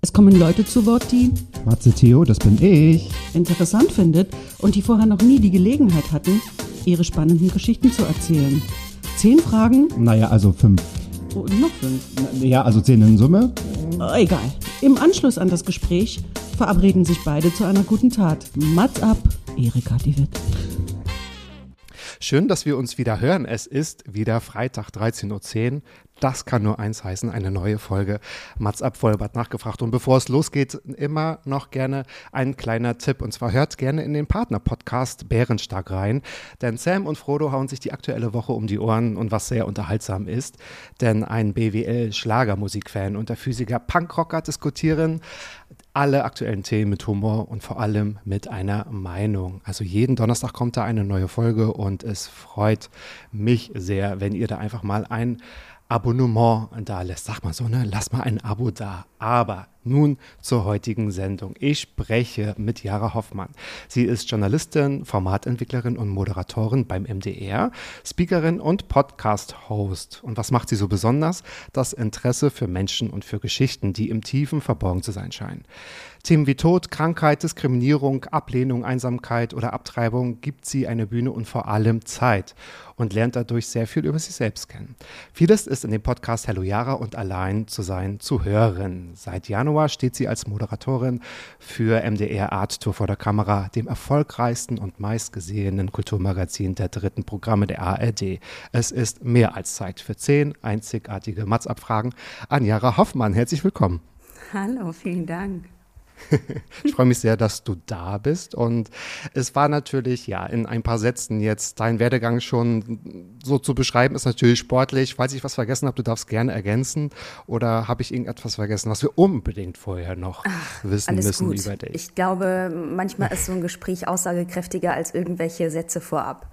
Es kommen Leute zu Wort, die Matze Theo, das bin ich. interessant findet und die vorher noch nie die Gelegenheit hatten, ihre spannenden Geschichten zu erzählen. Zehn Fragen Naja, also fünf. und noch fünf. Ja, also zehn in Summe. Äh, Egal. Im Anschluss an das Gespräch verabreden sich beide zu einer guten Tat. Mats ab, Erika die Witt. Schön, dass wir uns wieder hören. Es ist wieder Freitag, 13.10 Uhr. Das kann nur eins heißen, eine neue Folge Mats ab Vollbart nachgefragt. Und bevor es losgeht, immer noch gerne ein kleiner Tipp. Und zwar hört gerne in den Partner-Podcast Bärenstark rein. Denn Sam und Frodo hauen sich die aktuelle Woche um die Ohren und was sehr unterhaltsam ist. Denn ein BWL-Schlagermusikfan und der Physiker Punkrocker diskutieren alle aktuellen Themen mit Humor und vor allem mit einer Meinung. Also jeden Donnerstag kommt da eine neue Folge und es freut mich sehr, wenn ihr da einfach mal ein Abonnement da lässt. Sag mal so, ne? Lass mal ein Abo da. Aber nun zur heutigen Sendung. Ich spreche mit Jara Hoffmann. Sie ist Journalistin, Formatentwicklerin und Moderatorin beim MDR, Speakerin und Podcast-Host. Und was macht sie so besonders? Das Interesse für Menschen und für Geschichten, die im Tiefen verborgen zu sein scheinen. Themen wie Tod, Krankheit, Diskriminierung, Ablehnung, Einsamkeit oder Abtreibung gibt sie eine Bühne und vor allem Zeit und lernt dadurch sehr viel über sich selbst kennen. Vieles ist in dem Podcast Hello Yara und Allein zu sein zu hören. Seit Januar steht sie als Moderatorin für MDR Art Tour vor der Kamera, dem erfolgreichsten und meistgesehenen Kulturmagazin der dritten Programme der ARD. Es ist mehr als Zeit für zehn einzigartige Matzabfragen an Jara Hoffmann. Herzlich willkommen. Hallo, vielen Dank. Ich freue mich sehr, dass du da bist. Und es war natürlich, ja, in ein paar Sätzen jetzt dein Werdegang schon so zu beschreiben, ist natürlich sportlich. Falls ich was vergessen habe, du darfst gerne ergänzen. Oder habe ich irgendetwas vergessen, was wir unbedingt vorher noch wissen Alles müssen gut. über dich? Ich glaube, manchmal ist so ein Gespräch aussagekräftiger als irgendwelche Sätze vorab.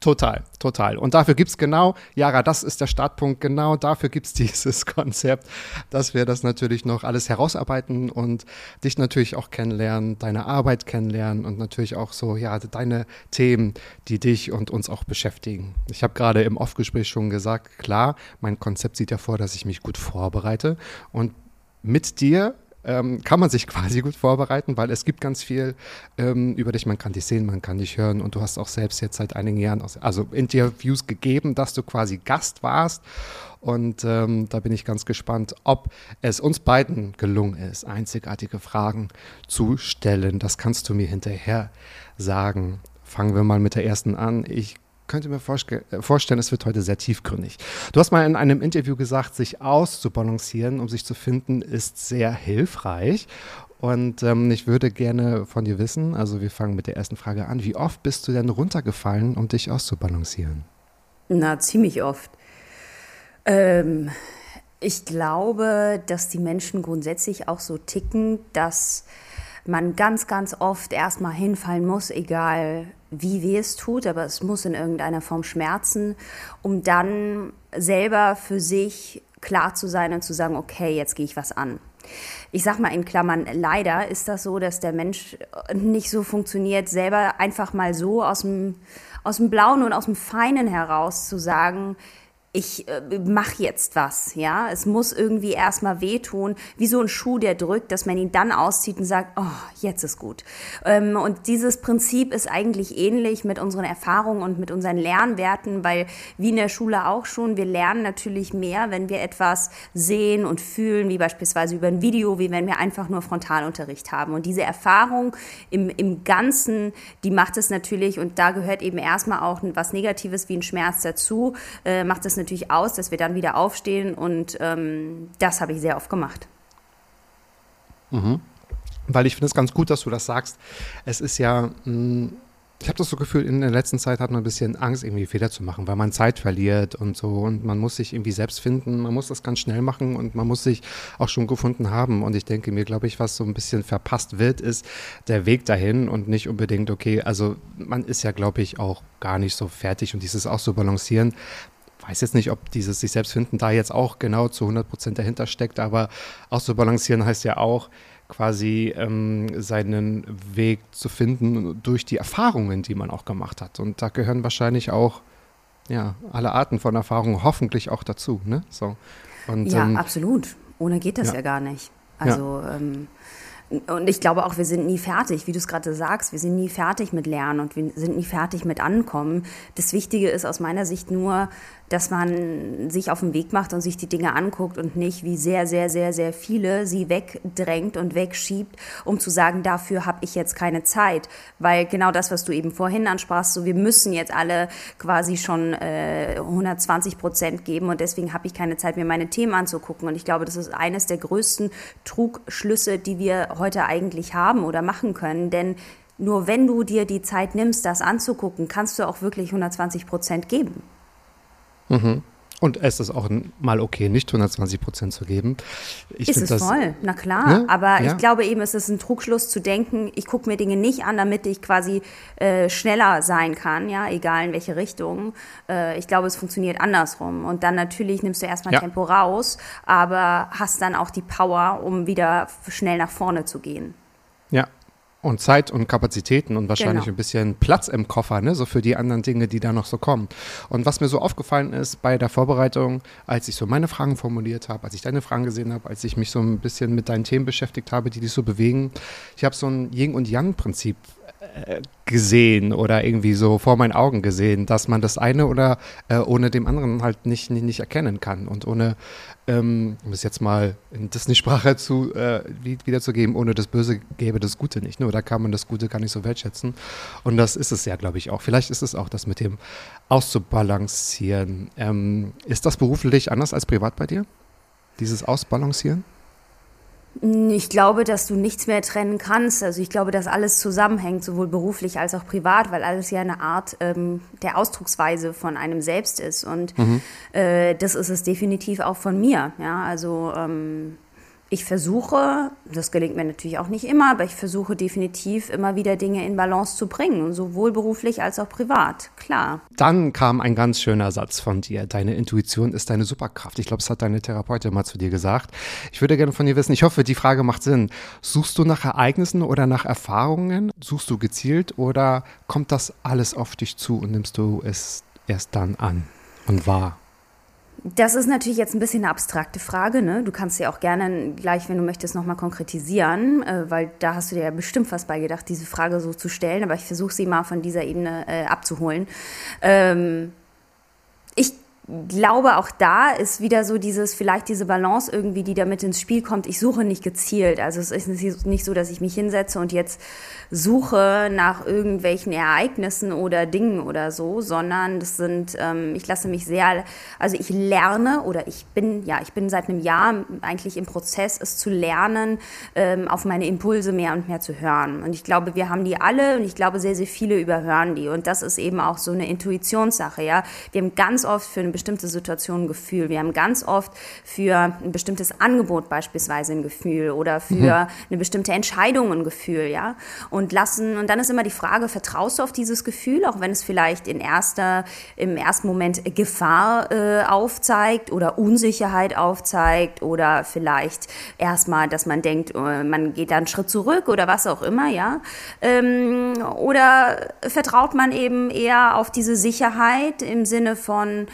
Total, total. Und dafür gibt es genau, Jara, das ist der Startpunkt, genau dafür gibt es dieses Konzept, dass wir das natürlich noch alles herausarbeiten und dich natürlich auch kennenlernen, deine Arbeit kennenlernen und natürlich auch so, ja, deine Themen, die dich und uns auch beschäftigen. Ich habe gerade im Off-Gespräch schon gesagt, klar, mein Konzept sieht ja vor, dass ich mich gut vorbereite und mit dir ähm, kann man sich quasi gut vorbereiten, weil es gibt ganz viel ähm, über dich. Man kann dich sehen, man kann dich hören und du hast auch selbst jetzt seit einigen Jahren aus, also Interviews gegeben, dass du quasi Gast warst. Und ähm, da bin ich ganz gespannt, ob es uns beiden gelungen ist, einzigartige Fragen zu stellen. Das kannst du mir hinterher sagen. Fangen wir mal mit der ersten an. Ich könnte mir vorstellen, es wird heute sehr tiefgründig. Du hast mal in einem Interview gesagt, sich auszubalancieren, um sich zu finden, ist sehr hilfreich. Und ähm, ich würde gerne von dir wissen, also wir fangen mit der ersten Frage an, wie oft bist du denn runtergefallen, um dich auszubalancieren? Na, ziemlich oft. Ähm, ich glaube, dass die Menschen grundsätzlich auch so ticken, dass man ganz, ganz oft erstmal hinfallen muss, egal wie weh es tut, aber es muss in irgendeiner Form schmerzen, um dann selber für sich klar zu sein und zu sagen, okay, jetzt gehe ich was an. Ich sag mal in Klammern, leider ist das so, dass der Mensch nicht so funktioniert, selber einfach mal so aus dem, aus dem Blauen und aus dem Feinen heraus zu sagen, ich äh, mache jetzt was, ja. Es muss irgendwie erstmal wehtun, wie so ein Schuh, der drückt, dass man ihn dann auszieht und sagt, oh, jetzt ist gut. Ähm, und dieses Prinzip ist eigentlich ähnlich mit unseren Erfahrungen und mit unseren Lernwerten, weil wie in der Schule auch schon, wir lernen natürlich mehr, wenn wir etwas sehen und fühlen, wie beispielsweise über ein Video, wie wenn wir einfach nur Frontalunterricht haben. Und diese Erfahrung im, im Ganzen, die macht es natürlich, und da gehört eben erstmal auch was Negatives wie ein Schmerz dazu, äh, macht es natürlich aus, dass wir dann wieder aufstehen und ähm, das habe ich sehr oft gemacht. Mhm. Weil ich finde es ganz gut, dass du das sagst. Es ist ja, mh, Ich habe das so Gefühl, in der letzten Zeit hat man ein bisschen Angst, irgendwie Fehler zu machen, weil man Zeit verliert und so. Und man muss sich irgendwie selbst finden. Man muss das ganz schnell machen und man muss sich auch schon gefunden haben. Und ich denke mir, glaube ich, was so ein bisschen verpasst wird, ist der Weg dahin und nicht unbedingt, okay, also man ist ja, glaube ich, auch gar nicht so fertig und dieses auch so balancieren. Weiß jetzt nicht, ob dieses sich selbst finden da jetzt auch genau zu 100 Prozent dahinter steckt, aber auch so balancieren heißt ja auch, quasi ähm, seinen Weg zu finden durch die Erfahrungen, die man auch gemacht hat. Und da gehören wahrscheinlich auch ja, alle Arten von Erfahrungen hoffentlich auch dazu. Ne? So. Und, ja, ähm, absolut. Ohne geht das ja, ja gar nicht. Also ja. ähm, und ich glaube auch, wir sind nie fertig, wie du es gerade sagst, wir sind nie fertig mit Lernen und wir sind nie fertig mit Ankommen. Das Wichtige ist aus meiner Sicht nur, dass man sich auf den Weg macht und sich die Dinge anguckt und nicht wie sehr, sehr, sehr, sehr viele sie wegdrängt und wegschiebt, um zu sagen, dafür habe ich jetzt keine Zeit. Weil genau das, was du eben vorhin ansprachst, so wir müssen jetzt alle quasi schon äh, 120 Prozent geben und deswegen habe ich keine Zeit, mir meine Themen anzugucken. Und ich glaube, das ist eines der größten Trugschlüsse, die wir heute eigentlich haben oder machen können. Denn nur wenn du dir die Zeit nimmst, das anzugucken, kannst du auch wirklich 120 Prozent geben. Mhm. Und es ist auch mal okay, nicht 120 Prozent zu geben. Ich ist es das, voll, na klar. Ne? Aber ja. ich glaube eben, es ist ein Trugschluss zu denken, ich gucke mir Dinge nicht an, damit ich quasi äh, schneller sein kann, ja, egal in welche Richtung. Äh, ich glaube, es funktioniert andersrum. Und dann natürlich nimmst du erstmal ja. Tempo raus, aber hast dann auch die Power, um wieder schnell nach vorne zu gehen. Ja, und Zeit und Kapazitäten und wahrscheinlich genau. ein bisschen Platz im Koffer, ne, so für die anderen Dinge, die da noch so kommen. Und was mir so aufgefallen ist bei der Vorbereitung, als ich so meine Fragen formuliert habe, als ich deine Fragen gesehen habe, als ich mich so ein bisschen mit deinen Themen beschäftigt habe, die dich so bewegen, ich habe so ein Yin- und Yang-Prinzip gesehen oder irgendwie so vor meinen Augen gesehen, dass man das eine oder äh, ohne dem anderen halt nicht, nicht, nicht erkennen kann und ohne, ähm, um es jetzt mal in Disney-Sprache zu, äh, wiederzugeben, ohne das Böse gäbe das Gute nicht. Nur da kann man das Gute gar nicht so wertschätzen. Und das ist es ja, glaube ich, auch. Vielleicht ist es auch das mit dem Auszubalancieren. Ähm, ist das beruflich anders als privat bei dir? Dieses Ausbalancieren? Ich glaube, dass du nichts mehr trennen kannst. Also ich glaube, dass alles zusammenhängt, sowohl beruflich als auch privat, weil alles ja eine Art ähm, der Ausdrucksweise von einem selbst ist. Und mhm. äh, das ist es definitiv auch von mir. Ja, also ähm, ich versuche, das gelingt mir natürlich auch nicht immer, aber ich versuche definitiv immer wieder Dinge in Balance zu bringen, sowohl beruflich als auch privat, klar. Dann kam ein ganz schöner Satz von dir. Deine Intuition ist deine Superkraft. Ich glaube, das hat deine Therapeutin mal zu dir gesagt. Ich würde gerne von dir wissen, ich hoffe, die Frage macht Sinn. Suchst du nach Ereignissen oder nach Erfahrungen? Suchst du gezielt oder kommt das alles auf dich zu und nimmst du es erst dann an und wahr? Das ist natürlich jetzt ein bisschen eine abstrakte Frage. Ne? Du kannst ja auch gerne gleich, wenn du möchtest, nochmal konkretisieren, äh, weil da hast du dir ja bestimmt was bei gedacht, diese Frage so zu stellen. Aber ich versuche sie mal von dieser Ebene äh, abzuholen. Ähm, ich glaube, auch da ist wieder so dieses, vielleicht diese Balance irgendwie, die da mit ins Spiel kommt. Ich suche nicht gezielt. Also es ist nicht so, dass ich mich hinsetze und jetzt suche nach irgendwelchen Ereignissen oder Dingen oder so, sondern das sind, ähm, ich lasse mich sehr, also ich lerne oder ich bin, ja, ich bin seit einem Jahr eigentlich im Prozess, es zu lernen, ähm, auf meine Impulse mehr und mehr zu hören. Und ich glaube, wir haben die alle und ich glaube, sehr, sehr viele überhören die. Und das ist eben auch so eine Intuitionssache, ja. Wir haben ganz oft für eine bestimmte Situation ein Gefühl. Wir haben ganz oft für ein bestimmtes Angebot beispielsweise ein Gefühl oder für mhm. eine bestimmte Entscheidung ein Gefühl, ja. Und lassen. Und dann ist immer die Frage, vertraust du auf dieses Gefühl, auch wenn es vielleicht in erster, im ersten Moment Gefahr äh, aufzeigt oder Unsicherheit aufzeigt oder vielleicht erstmal, dass man denkt, äh, man geht da einen Schritt zurück oder was auch immer, ja. Ähm, oder vertraut man eben eher auf diese Sicherheit im Sinne von,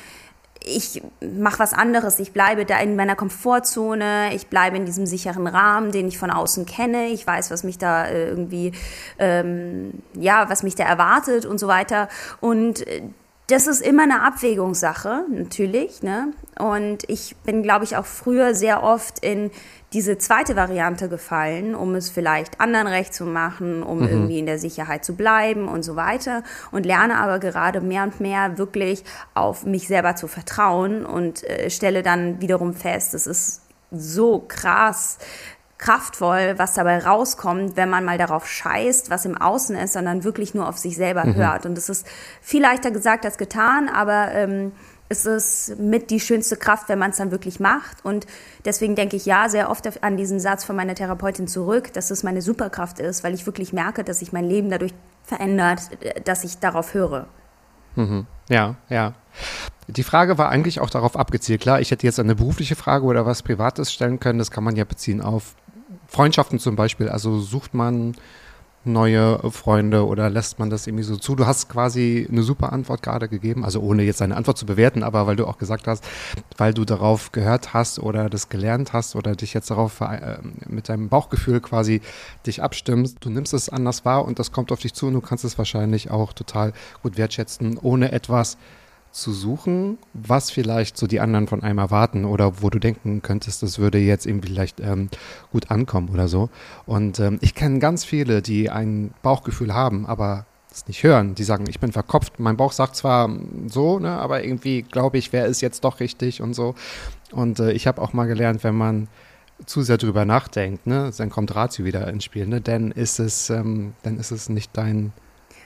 ich mache was anderes, ich bleibe da in meiner Komfortzone, ich bleibe in diesem sicheren Rahmen, den ich von außen kenne, ich weiß, was mich da äh, irgendwie, ähm, ja, was mich da erwartet und so weiter. Und äh, das ist immer eine Abwägungssache, natürlich. Ne? Und ich bin, glaube ich, auch früher sehr oft in diese zweite Variante gefallen, um es vielleicht anderen recht zu machen, um mhm. irgendwie in der Sicherheit zu bleiben und so weiter. Und lerne aber gerade mehr und mehr wirklich auf mich selber zu vertrauen und äh, stelle dann wiederum fest, es ist so krass, kraftvoll, was dabei rauskommt, wenn man mal darauf scheißt, was im Außen ist, sondern wirklich nur auf sich selber mhm. hört. Und es ist viel leichter gesagt als getan, aber ähm, es ist mit die schönste Kraft, wenn man es dann wirklich macht. Und deswegen denke ich ja sehr oft an diesen Satz von meiner Therapeutin zurück, dass es meine Superkraft ist, weil ich wirklich merke, dass sich mein Leben dadurch verändert, dass ich darauf höre. Mhm. Ja, ja. Die Frage war eigentlich auch darauf abgezielt. Klar, ich hätte jetzt eine berufliche Frage oder was Privates stellen können. Das kann man ja beziehen auf Freundschaften zum Beispiel. Also sucht man neue Freunde oder lässt man das irgendwie so zu? Du hast quasi eine super Antwort gerade gegeben, also ohne jetzt deine Antwort zu bewerten, aber weil du auch gesagt hast, weil du darauf gehört hast oder das gelernt hast oder dich jetzt darauf äh, mit deinem Bauchgefühl quasi dich abstimmst, du nimmst es anders wahr und das kommt auf dich zu und du kannst es wahrscheinlich auch total gut wertschätzen, ohne etwas zu suchen, was vielleicht so die anderen von einem erwarten oder wo du denken könntest, das würde jetzt eben vielleicht ähm, gut ankommen oder so. Und ähm, ich kenne ganz viele, die ein Bauchgefühl haben, aber es nicht hören. Die sagen, ich bin verkopft. Mein Bauch sagt zwar so, ne, aber irgendwie glaube ich, wer ist jetzt doch richtig und so. Und äh, ich habe auch mal gelernt, wenn man zu sehr drüber nachdenkt, ne, dann kommt Ratio wieder ins Spiel, ne, dann ist es, ähm, dann ist es nicht dein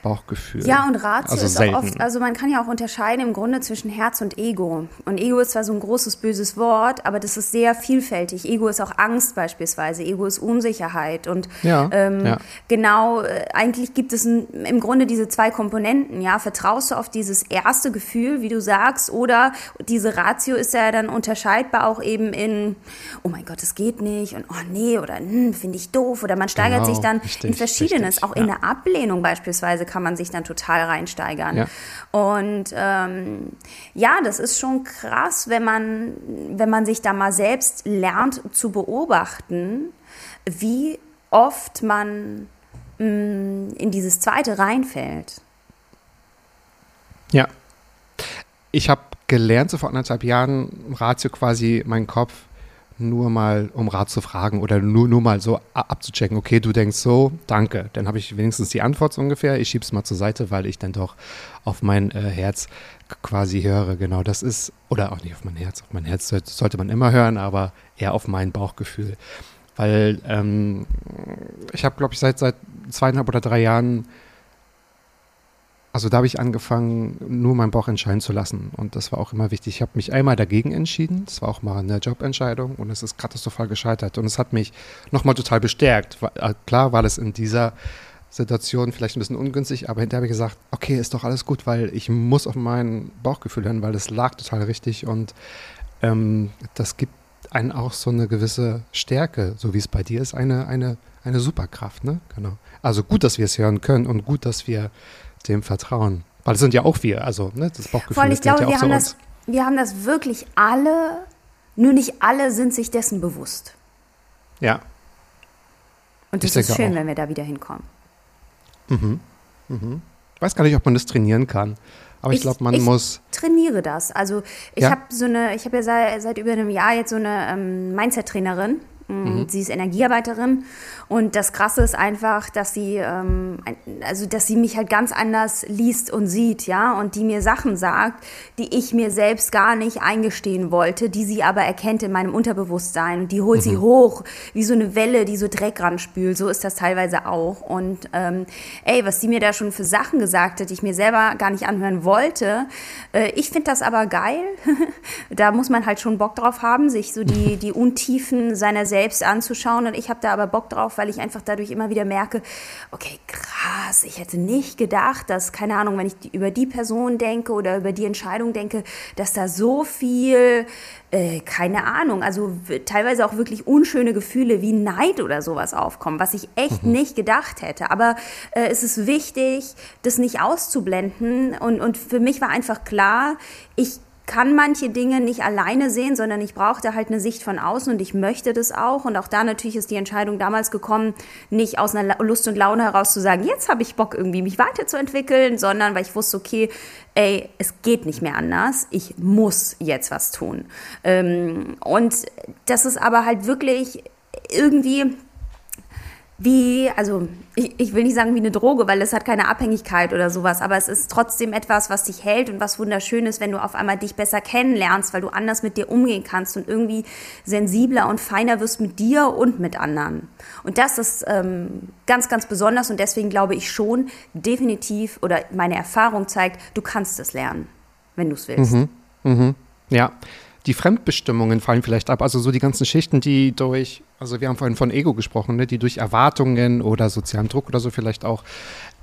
Bauchgefühl. Ja, und Ratio also ist selten. auch oft, also man kann ja auch unterscheiden im Grunde zwischen Herz und Ego. Und Ego ist zwar so ein großes, böses Wort, aber das ist sehr vielfältig. Ego ist auch Angst beispielsweise, Ego ist Unsicherheit. Und ja, ähm, ja. genau, äh, eigentlich gibt es ein, im Grunde diese zwei Komponenten. Ja, vertraust du auf dieses erste Gefühl, wie du sagst, oder diese Ratio ist ja dann unterscheidbar auch eben in, oh mein Gott, es geht nicht und oh nee, oder hm, finde ich doof. Oder man steigert genau, sich dann richtig, in Verschiedenes, richtig, auch ja. in der Ablehnung beispielsweise kann man sich dann total reinsteigern. Ja. Und ähm, ja, das ist schon krass, wenn man, wenn man sich da mal selbst lernt zu beobachten, wie oft man mh, mm, in dieses zweite reinfällt. Ja. Ich habe gelernt, so vor anderthalb Jahren, Ratio quasi meinen Kopf nur mal um Rat zu fragen oder nur, nur mal so abzuchecken, okay, du denkst so, danke, dann habe ich wenigstens die Antwort so ungefähr. Ich schiebe es mal zur Seite, weil ich dann doch auf mein äh, Herz quasi höre. Genau, das ist, oder auch nicht auf mein Herz, auf mein Herz sollte man immer hören, aber eher auf mein Bauchgefühl. Weil ähm, ich habe, glaube ich, seit, seit zweieinhalb oder drei Jahren also da habe ich angefangen, nur meinen Bauch entscheiden zu lassen. Und das war auch immer wichtig. Ich habe mich einmal dagegen entschieden. Das war auch mal eine Jobentscheidung und es ist katastrophal gescheitert. Und es hat mich nochmal total bestärkt. Äh, klar war das in dieser Situation vielleicht ein bisschen ungünstig, aber hinterher habe ich gesagt, okay, ist doch alles gut, weil ich muss auf mein Bauchgefühl hören, weil das lag total richtig und ähm, das gibt einen auch so eine gewisse Stärke, so wie es bei dir ist, eine, eine, eine Superkraft, ne? Genau. Also gut, dass wir es hören können und gut, dass wir dem vertrauen. Weil es sind ja auch wir, also ne, das Bauchgefühl Voll, ich glaube, ja wir, haben das, wir haben das wirklich alle, nur nicht alle sind sich dessen bewusst. Ja. Und das ist schön, auch. wenn wir da wieder hinkommen. Mhm. Mhm. Ich weiß gar nicht, ob man das trainieren kann. Aber ich, ich glaube, man ich muss. trainiere das. Also ich ja? habe so eine, ich habe ja seit, seit, über einem Jahr jetzt so eine ähm, Mindset-Trainerin. Mhm. Sie ist Energiearbeiterin und das Krasse ist einfach, dass sie, ähm, also dass sie mich halt ganz anders liest und sieht, ja, und die mir Sachen sagt, die ich mir selbst gar nicht eingestehen wollte, die sie aber erkennt in meinem Unterbewusstsein und die holt mhm. sie hoch, wie so eine Welle, die so Dreck ranspült. So ist das teilweise auch. Und ähm, ey, was sie mir da schon für Sachen gesagt hat, die ich mir selber gar nicht anhören wollte, äh, ich finde das aber geil. da muss man halt schon Bock drauf haben, sich so die, die Untiefen seiner selbst anzuschauen. Und ich habe da aber Bock drauf, weil ich einfach dadurch immer wieder merke, okay, krass, ich hätte nicht gedacht, dass, keine Ahnung, wenn ich über die Person denke oder über die Entscheidung denke, dass da so viel, äh, keine Ahnung, also teilweise auch wirklich unschöne Gefühle wie Neid oder sowas aufkommen, was ich echt mhm. nicht gedacht hätte. Aber äh, es ist wichtig, das nicht auszublenden. Und, und für mich war einfach klar, ich kann manche Dinge nicht alleine sehen, sondern ich brauchte halt eine Sicht von außen und ich möchte das auch. Und auch da natürlich ist die Entscheidung damals gekommen, nicht aus einer Lust und Laune heraus zu sagen, jetzt habe ich Bock irgendwie mich weiterzuentwickeln, sondern weil ich wusste, okay, ey, es geht nicht mehr anders, ich muss jetzt was tun. Ähm, und das ist aber halt wirklich irgendwie wie, also ich, ich will nicht sagen wie eine Droge, weil es hat keine Abhängigkeit oder sowas, aber es ist trotzdem etwas, was dich hält und was wunderschön ist, wenn du auf einmal dich besser kennenlernst, weil du anders mit dir umgehen kannst und irgendwie sensibler und feiner wirst mit dir und mit anderen. Und das ist ähm, ganz, ganz besonders und deswegen glaube ich schon definitiv oder meine Erfahrung zeigt, du kannst es lernen, wenn du es willst. Mhm. Mhm. Ja, die Fremdbestimmungen fallen vielleicht ab. Also so die ganzen Schichten, die durch, also wir haben vorhin von Ego gesprochen, ne, die durch Erwartungen oder sozialen Druck oder so vielleicht auch,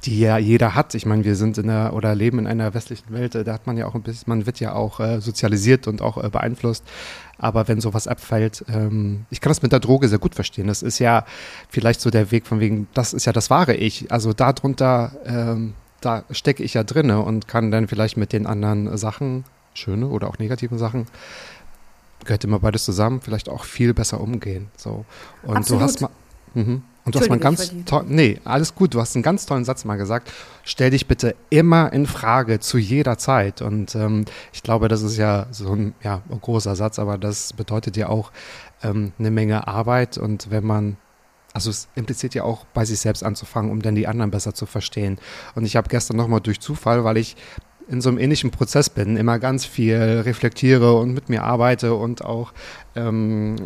die ja jeder hat. Ich meine, wir sind in einer oder leben in einer westlichen Welt, äh, da hat man ja auch ein bisschen, man wird ja auch äh, sozialisiert und auch äh, beeinflusst. Aber wenn sowas abfällt, ähm, ich kann das mit der Droge sehr gut verstehen. Das ist ja vielleicht so der Weg von wegen, das ist ja das wahre Ich. Also darunter, ähm, da stecke ich ja drinne und kann dann vielleicht mit den anderen Sachen schöne oder auch negative Sachen, gehört immer beides zusammen, vielleicht auch viel besser umgehen. So. Und Absolut. du hast mal. Mhm. Und du hast mal einen ganz toll, nee, alles gut, du hast einen ganz tollen Satz mal gesagt. Stell dich bitte immer in Frage zu jeder Zeit. Und ähm, ich glaube, das ist ja so ein, ja, ein großer Satz, aber das bedeutet ja auch ähm, eine Menge Arbeit. Und wenn man also es impliziert ja auch bei sich selbst anzufangen, um dann die anderen besser zu verstehen. Und ich habe gestern nochmal durch Zufall, weil ich in so einem ähnlichen Prozess bin, immer ganz viel reflektiere und mit mir arbeite und auch ähm,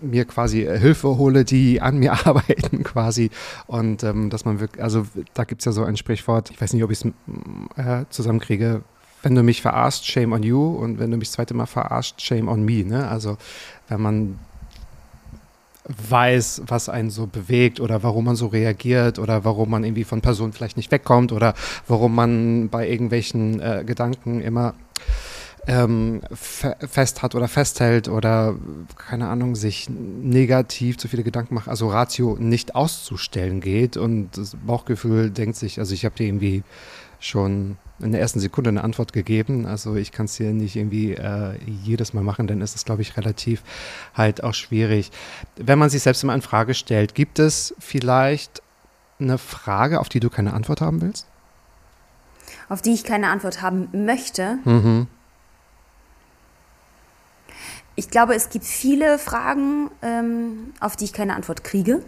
mir quasi Hilfe hole, die an mir arbeiten quasi. Und ähm, dass man wirklich, also da gibt es ja so ein Sprichwort, ich weiß nicht, ob ich es äh, zusammenkriege, wenn du mich verarscht, shame on you und wenn du mich das zweite Mal verarscht, shame on me. Ne? Also wenn man weiß, was einen so bewegt oder warum man so reagiert oder warum man irgendwie von Personen vielleicht nicht wegkommt oder warum man bei irgendwelchen äh, Gedanken immer ähm, fe fest hat oder festhält oder keine Ahnung, sich negativ zu viele Gedanken macht, also Ratio nicht auszustellen geht und das Bauchgefühl denkt sich, also ich habe dir irgendwie schon in der ersten Sekunde eine Antwort gegeben. Also ich kann es hier nicht irgendwie äh, jedes Mal machen, dann ist es, glaube ich, relativ halt auch schwierig. Wenn man sich selbst immer in Frage stellt, gibt es vielleicht eine Frage, auf die du keine Antwort haben willst? Auf die ich keine Antwort haben möchte? Mhm. Ich glaube, es gibt viele Fragen, ähm, auf die ich keine Antwort kriege.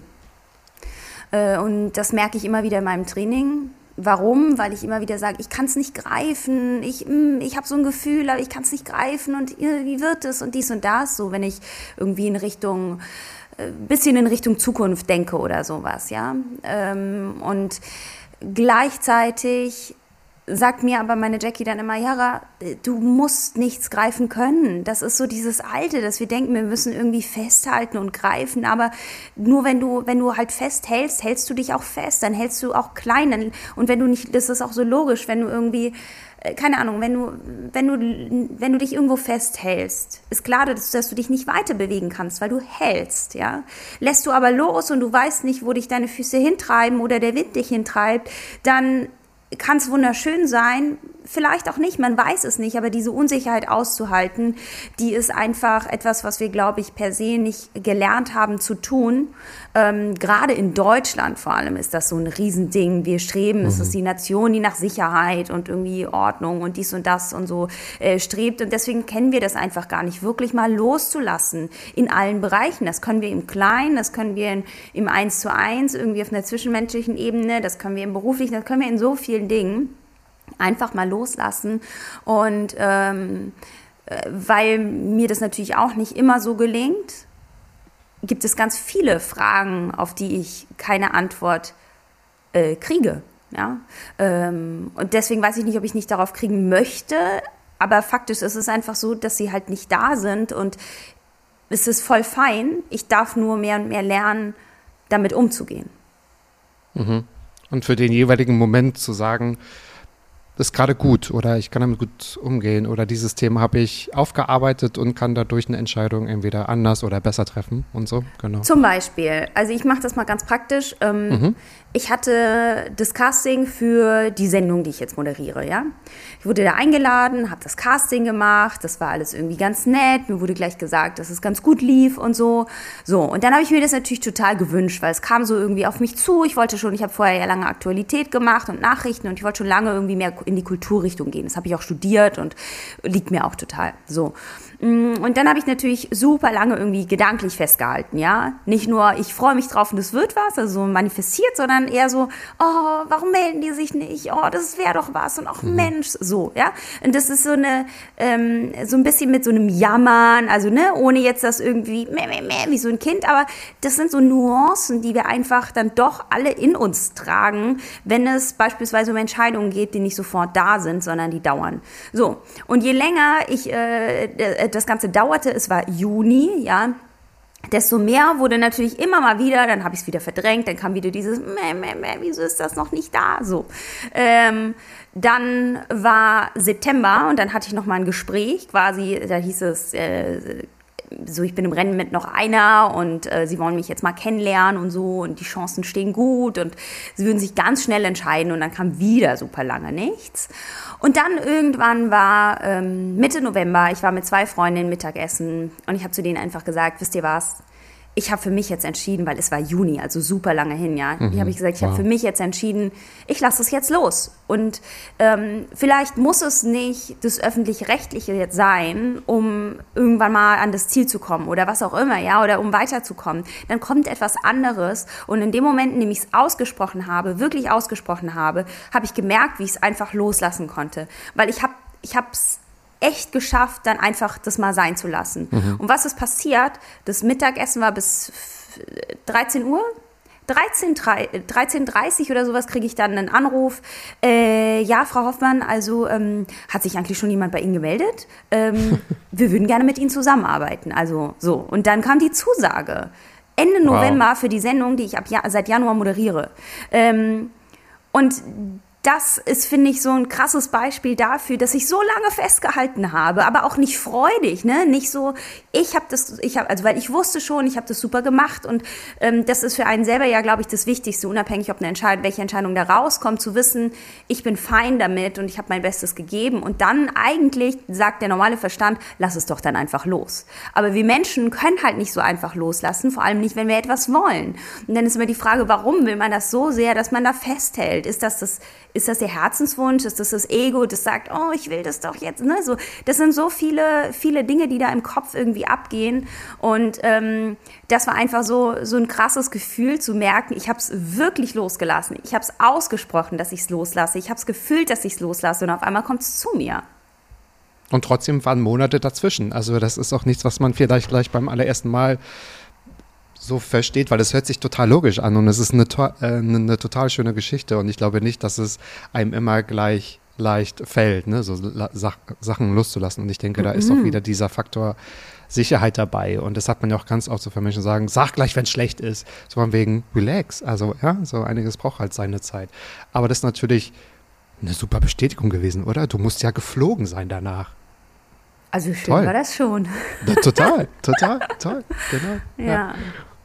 Äh, und das merke ich immer wieder in meinem Training Warum? Weil ich immer wieder sage, ich kann es nicht greifen, ich, mm, ich habe so ein Gefühl, aber ich kann es nicht greifen und wie wird es und dies und das. So, wenn ich irgendwie in Richtung, äh, bisschen in Richtung Zukunft denke oder sowas, ja. Ähm, und gleichzeitig sagt mir aber meine Jackie dann immer, Jara, du musst nichts greifen können. Das ist so dieses Alte, dass wir denken, wir müssen irgendwie festhalten und greifen. Aber nur wenn du, wenn du halt festhältst, hältst du dich auch fest. Dann hältst du auch klein. Und wenn du nicht, das ist auch so logisch, wenn du irgendwie, äh, keine Ahnung, wenn du, wenn du, wenn du dich irgendwo festhältst, ist klar, dass, dass du dich nicht weiter bewegen kannst, weil du hältst, ja. Lässt du aber los und du weißt nicht, wo dich deine Füße hintreiben oder der Wind dich hintreibt, dann kann es wunderschön sein, vielleicht auch nicht, man weiß es nicht, aber diese Unsicherheit auszuhalten, die ist einfach etwas, was wir, glaube ich, per se nicht gelernt haben zu tun. Ähm, Gerade in Deutschland vor allem ist das so ein Riesending. Wir streben, mhm. es ist die Nation, die nach Sicherheit und irgendwie Ordnung und dies und das und so äh, strebt. Und deswegen kennen wir das einfach gar nicht, wirklich mal loszulassen in allen Bereichen. Das können wir im Kleinen, das können wir in, im Eins zu Eins, irgendwie auf einer zwischenmenschlichen Ebene, das können wir im beruflichen, das können wir in so vielen Dingen einfach mal loslassen und ähm, äh, weil mir das natürlich auch nicht immer so gelingt, gibt es ganz viele Fragen, auf die ich keine Antwort äh, kriege. Ja? Ähm, und deswegen weiß ich nicht, ob ich nicht darauf kriegen möchte, aber faktisch ist es einfach so, dass sie halt nicht da sind und es ist voll fein. Ich darf nur mehr und mehr lernen, damit umzugehen. Mhm. Und für den jeweiligen Moment zu sagen, ist gerade gut oder ich kann damit gut umgehen oder dieses Thema habe ich aufgearbeitet und kann dadurch eine Entscheidung entweder anders oder besser treffen und so. Genau. Zum Beispiel, also ich mache das mal ganz praktisch. Ähm, mhm. Ich hatte das Casting für die Sendung, die ich jetzt moderiere, ja. Ich wurde da eingeladen, habe das Casting gemacht, das war alles irgendwie ganz nett. Mir wurde gleich gesagt, dass es ganz gut lief und so. So, und dann habe ich mir das natürlich total gewünscht, weil es kam so irgendwie auf mich zu. Ich wollte schon, ich habe vorher ja lange Aktualität gemacht und Nachrichten und ich wollte schon lange irgendwie mehr in die Kulturrichtung gehen. Das habe ich auch studiert und liegt mir auch total. So. Mm, und dann habe ich natürlich super lange irgendwie gedanklich festgehalten, ja. Nicht nur, ich freue mich drauf und es wird was, also so manifestiert, sondern eher so, oh, warum melden die sich nicht? Oh, das wäre doch was und auch mhm. Mensch, so, ja. Und das ist so eine, ähm, so ein bisschen mit so einem Jammern, also ne, ohne jetzt das irgendwie meh, meh, meh, wie so ein Kind, aber das sind so Nuancen, die wir einfach dann doch alle in uns tragen, wenn es beispielsweise um Entscheidungen geht, die nicht sofort da sind, sondern die dauern. So, und je länger ich äh, das Ganze dauerte, es war Juni, ja, desto mehr wurde natürlich immer mal wieder, dann habe ich es wieder verdrängt, dann kam wieder dieses, meh, meh, meh, wieso ist das noch nicht da? So. Ähm, dann war September und dann hatte ich noch mal ein Gespräch, quasi, da hieß es, äh, so ich bin im Rennen mit noch einer und äh, sie wollen mich jetzt mal kennenlernen und so und die Chancen stehen gut und sie würden sich ganz schnell entscheiden und dann kam wieder super lange nichts. Und dann irgendwann war ähm, Mitte November, ich war mit zwei Freundinnen Mittagessen und ich habe zu denen einfach gesagt, wisst ihr was, ich habe für mich jetzt entschieden, weil es war Juni, also super lange hin, ja. Mhm. Ich habe gesagt, ich wow. habe für mich jetzt entschieden, ich lasse es jetzt los. Und ähm, vielleicht muss es nicht das öffentlich-rechtliche jetzt sein, um irgendwann mal an das Ziel zu kommen oder was auch immer, ja, oder um weiterzukommen. Dann kommt etwas anderes. Und in dem Moment, in dem ich es ausgesprochen habe, wirklich ausgesprochen habe, habe ich gemerkt, wie ich es einfach loslassen konnte, weil ich habe ich habe es echt geschafft, dann einfach das mal sein zu lassen. Mhm. Und was ist passiert? Das Mittagessen war bis 13 Uhr. 13.30 13, oder sowas kriege ich dann einen Anruf. Äh, ja, Frau Hoffmann, also ähm, hat sich eigentlich schon jemand bei Ihnen gemeldet? Ähm, wir würden gerne mit Ihnen zusammenarbeiten. Also so. Und dann kam die Zusage. Ende November wow. für die Sendung, die ich ab ja seit Januar moderiere. Ähm, und das ist, finde ich, so ein krasses Beispiel dafür, dass ich so lange festgehalten habe, aber auch nicht freudig, ne? Nicht so, ich habe das, ich habe, also weil ich wusste schon, ich habe das super gemacht und ähm, das ist für einen selber ja, glaube ich, das Wichtigste, unabhängig, ob eine Entscheidung, welche Entscheidung da rauskommt, zu wissen, ich bin fein damit und ich habe mein Bestes gegeben und dann eigentlich sagt der normale Verstand, lass es doch dann einfach los. Aber wir Menschen können halt nicht so einfach loslassen, vor allem nicht, wenn wir etwas wollen. Und dann ist immer die Frage, warum will man das so sehr, dass man da festhält? Ist das das ist das der Herzenswunsch? Ist das das Ego, das sagt, oh, ich will das doch jetzt? Ne? So, das sind so viele, viele Dinge, die da im Kopf irgendwie abgehen. Und ähm, das war einfach so, so ein krasses Gefühl zu merken, ich habe es wirklich losgelassen. Ich habe es ausgesprochen, dass ich es loslasse. Ich habe es gefühlt, dass ich es loslasse. Und auf einmal kommt es zu mir. Und trotzdem waren Monate dazwischen. Also das ist auch nichts, was man vielleicht gleich beim allerersten Mal so versteht, weil es hört sich total logisch an und es ist eine, äh, eine, eine, total schöne Geschichte und ich glaube nicht, dass es einem immer gleich leicht fällt, ne, so Sach Sachen loszulassen und ich denke, da ist auch mhm. wieder dieser Faktor Sicherheit dabei und das hat man ja auch ganz oft so für Menschen sagen, sag gleich, wenn es schlecht ist, so von wegen relax, also ja, so einiges braucht halt seine Zeit, aber das ist natürlich eine super Bestätigung gewesen, oder? Du musst ja geflogen sein danach. Also schön toll. war das schon. Ja, total, total, toll, genau. Ja. ja.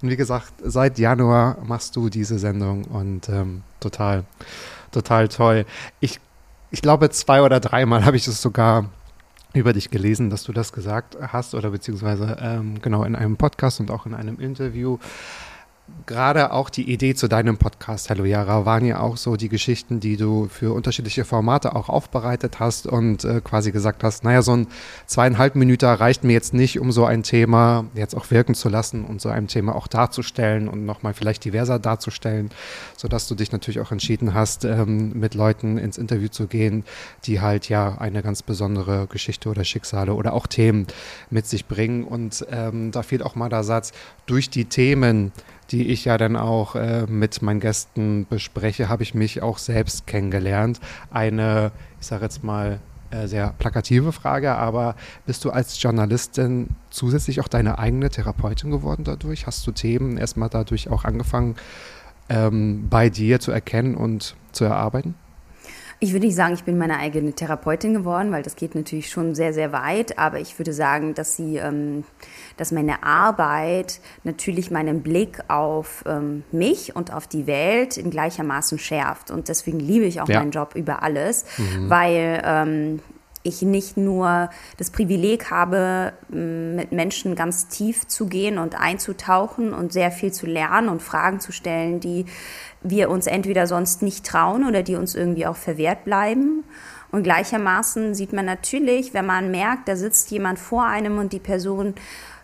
Und wie gesagt, seit Januar machst du diese Sendung und ähm, total, total toll. Ich, ich glaube, zwei oder dreimal habe ich es sogar über dich gelesen, dass du das gesagt hast oder beziehungsweise ähm, genau in einem Podcast und auch in einem Interview gerade auch die Idee zu deinem Podcast, Hello Yara, waren ja auch so die Geschichten, die du für unterschiedliche Formate auch aufbereitet hast und äh, quasi gesagt hast, naja, so ein zweieinhalb Minuten reicht mir jetzt nicht, um so ein Thema jetzt auch wirken zu lassen und so ein Thema auch darzustellen und nochmal vielleicht diverser darzustellen, sodass du dich natürlich auch entschieden hast, ähm, mit Leuten ins Interview zu gehen, die halt ja eine ganz besondere Geschichte oder Schicksale oder auch Themen mit sich bringen. Und ähm, da fiel auch mal der Satz, durch die Themen, die ich ja dann auch äh, mit meinen Gästen bespreche, habe ich mich auch selbst kennengelernt. Eine, ich sage jetzt mal, äh, sehr plakative Frage, aber bist du als Journalistin zusätzlich auch deine eigene Therapeutin geworden dadurch? Hast du Themen erstmal dadurch auch angefangen, ähm, bei dir zu erkennen und zu erarbeiten? Ich würde nicht sagen, ich bin meine eigene Therapeutin geworden, weil das geht natürlich schon sehr, sehr weit. Aber ich würde sagen, dass sie, ähm, dass meine Arbeit natürlich meinen Blick auf ähm, mich und auf die Welt in gleichermaßen schärft. Und deswegen liebe ich auch ja. meinen Job über alles, mhm. weil ähm, ich nicht nur das Privileg habe, mit Menschen ganz tief zu gehen und einzutauchen und sehr viel zu lernen und Fragen zu stellen, die wir uns entweder sonst nicht trauen oder die uns irgendwie auch verwehrt bleiben. Und gleichermaßen sieht man natürlich, wenn man merkt, da sitzt jemand vor einem und die Person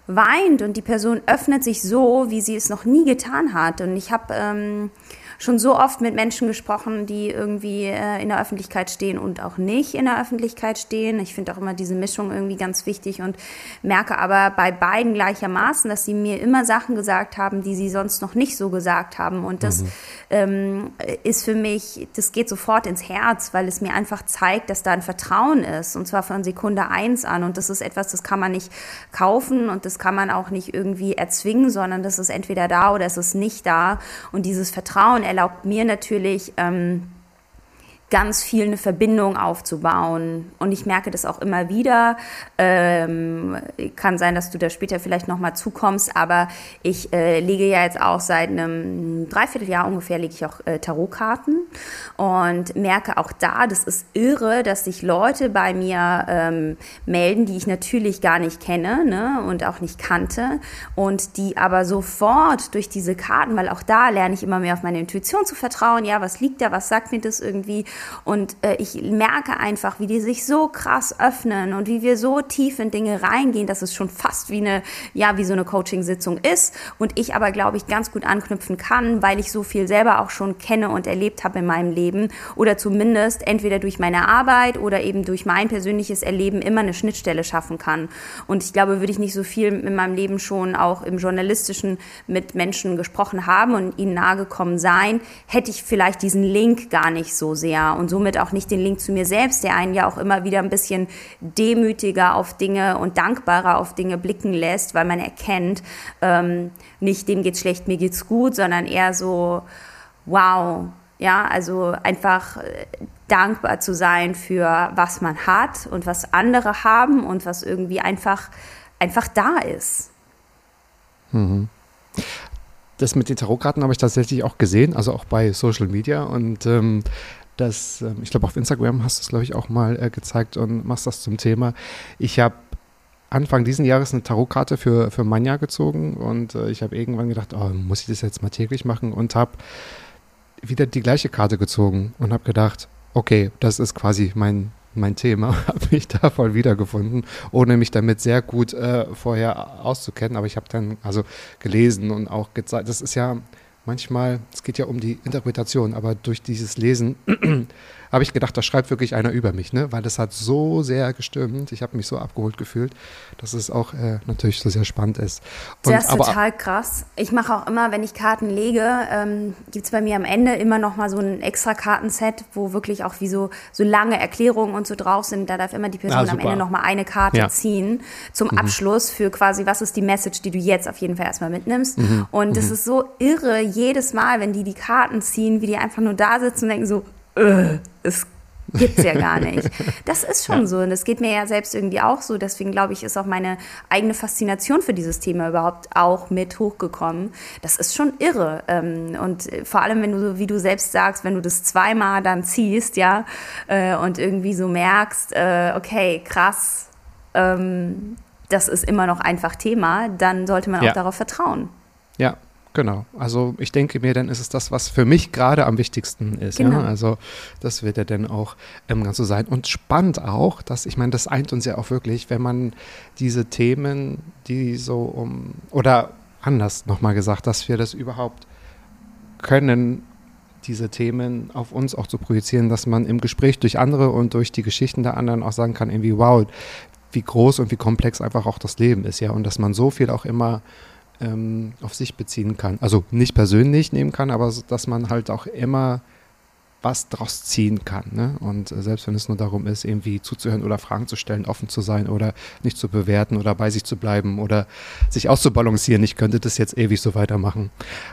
weint und die Person öffnet sich so, wie sie es noch nie getan hat. Und ich habe ähm, schon so oft mit Menschen gesprochen, die irgendwie äh, in der Öffentlichkeit stehen und auch nicht in der Öffentlichkeit stehen. Ich finde auch immer diese Mischung irgendwie ganz wichtig und merke aber bei beiden gleichermaßen, dass sie mir immer Sachen gesagt haben, die sie sonst noch nicht so gesagt haben. Und das mhm. ähm, ist für mich, das geht sofort ins Herz, weil es mir einfach zeigt, dass da ein Vertrauen ist. Und zwar von Sekunde eins an. Und das ist etwas, das kann man nicht kaufen und das kann man auch nicht irgendwie erzwingen, sondern das ist entweder da oder es ist nicht da. Und dieses Vertrauen erlaubt mir natürlich, ähm, ganz viel eine Verbindung aufzubauen. Und ich merke das auch immer wieder. Ähm, kann sein, dass du da später vielleicht nochmal zukommst, aber ich äh, lege ja jetzt auch seit einem Dreivierteljahr ungefähr, lege ich auch äh, Tarotkarten und merke auch da, das ist irre, dass sich Leute bei mir ähm, melden, die ich natürlich gar nicht kenne ne, und auch nicht kannte und die aber sofort durch diese Karten, weil auch da lerne ich immer mehr auf meine Intuition zu vertrauen, ja, was liegt da, was sagt mir das irgendwie und äh, ich merke einfach, wie die sich so krass öffnen und wie wir so tief in Dinge reingehen, dass es schon fast wie eine, ja, wie so eine Coaching-Sitzung ist. Und ich aber, glaube ich, ganz gut anknüpfen kann, weil ich so viel selber auch schon kenne und erlebt habe in meinem Leben. Oder zumindest entweder durch meine Arbeit oder eben durch mein persönliches Erleben immer eine Schnittstelle schaffen kann. Und ich glaube, würde ich nicht so viel in meinem Leben schon auch im Journalistischen mit Menschen gesprochen haben und ihnen nahegekommen sein, hätte ich vielleicht diesen Link gar nicht so sehr und somit auch nicht den Link zu mir selbst, der einen ja auch immer wieder ein bisschen demütiger auf Dinge und dankbarer auf Dinge blicken lässt, weil man erkennt, ähm, nicht dem geht's schlecht, mir geht's gut, sondern eher so, wow, ja, also einfach äh, dankbar zu sein für was man hat und was andere haben und was irgendwie einfach, einfach da ist. Mhm. Das mit den Tarotkarten habe ich tatsächlich auch gesehen, also auch bei Social Media. Und ähm, das, ähm, ich glaube, auf Instagram hast du es, glaube ich, auch mal äh, gezeigt und machst das zum Thema. Ich habe Anfang diesen Jahres eine Tarotkarte für, für Manja gezogen und äh, ich habe irgendwann gedacht, oh, muss ich das jetzt mal täglich machen und habe wieder die gleiche Karte gezogen und habe gedacht, okay, das ist quasi mein, mein Thema, habe mich da voll wiedergefunden, ohne mich damit sehr gut äh, vorher auszukennen. Aber ich habe dann also gelesen und auch gezeigt, das ist ja manchmal, es geht ja um die Interpretation, aber durch dieses Lesen habe ich gedacht, da schreibt wirklich einer über mich, ne? weil das hat so sehr gestimmt. Ich habe mich so abgeholt gefühlt, dass es auch äh, natürlich so sehr spannend ist. Und, das ist aber, total krass. Ich mache auch immer, wenn ich Karten lege, ähm, gibt es bei mir am Ende immer noch mal so ein extra Kartenset, wo wirklich auch wie so, so lange Erklärungen und so drauf sind. Da darf immer die Person ah, am Ende noch mal eine Karte ja. ziehen zum mhm. Abschluss für quasi, was ist die Message, die du jetzt auf jeden Fall erstmal mitnimmst. Mhm. Und es mhm. ist so irre, jedes Mal, wenn die die Karten ziehen, wie die einfach nur da sitzen und denken so, äh, es gibt's ja gar nicht. Das ist schon ja. so und das geht mir ja selbst irgendwie auch so. Deswegen glaube ich, ist auch meine eigene Faszination für dieses Thema überhaupt auch mit hochgekommen. Das ist schon irre ähm, und vor allem, wenn du, wie du selbst sagst, wenn du das zweimal dann ziehst, ja, äh, und irgendwie so merkst, äh, okay, krass, ähm, das ist immer noch einfach Thema, dann sollte man auch darauf vertrauen. Ja, Genau, also ich denke mir, dann ist es das, was für mich gerade am wichtigsten ist. Genau. Ja? Also das wird ja dann auch ähm, ganz so sein. Und spannend auch, dass ich meine, das eint uns ja auch wirklich, wenn man diese Themen, die so um, oder anders nochmal gesagt, dass wir das überhaupt können, diese Themen auf uns auch zu projizieren, dass man im Gespräch durch andere und durch die Geschichten der anderen auch sagen kann, irgendwie, wow, wie groß und wie komplex einfach auch das Leben ist, ja, und dass man so viel auch immer ähm, auf sich beziehen kann. Also nicht persönlich nehmen kann, aber dass man halt auch immer was draus ziehen kann. Ne? Und äh, selbst wenn es nur darum ist, irgendwie zuzuhören oder Fragen zu stellen, offen zu sein oder nicht zu bewerten oder bei sich zu bleiben oder sich auszubalancieren. Ich könnte das jetzt ewig so weitermachen.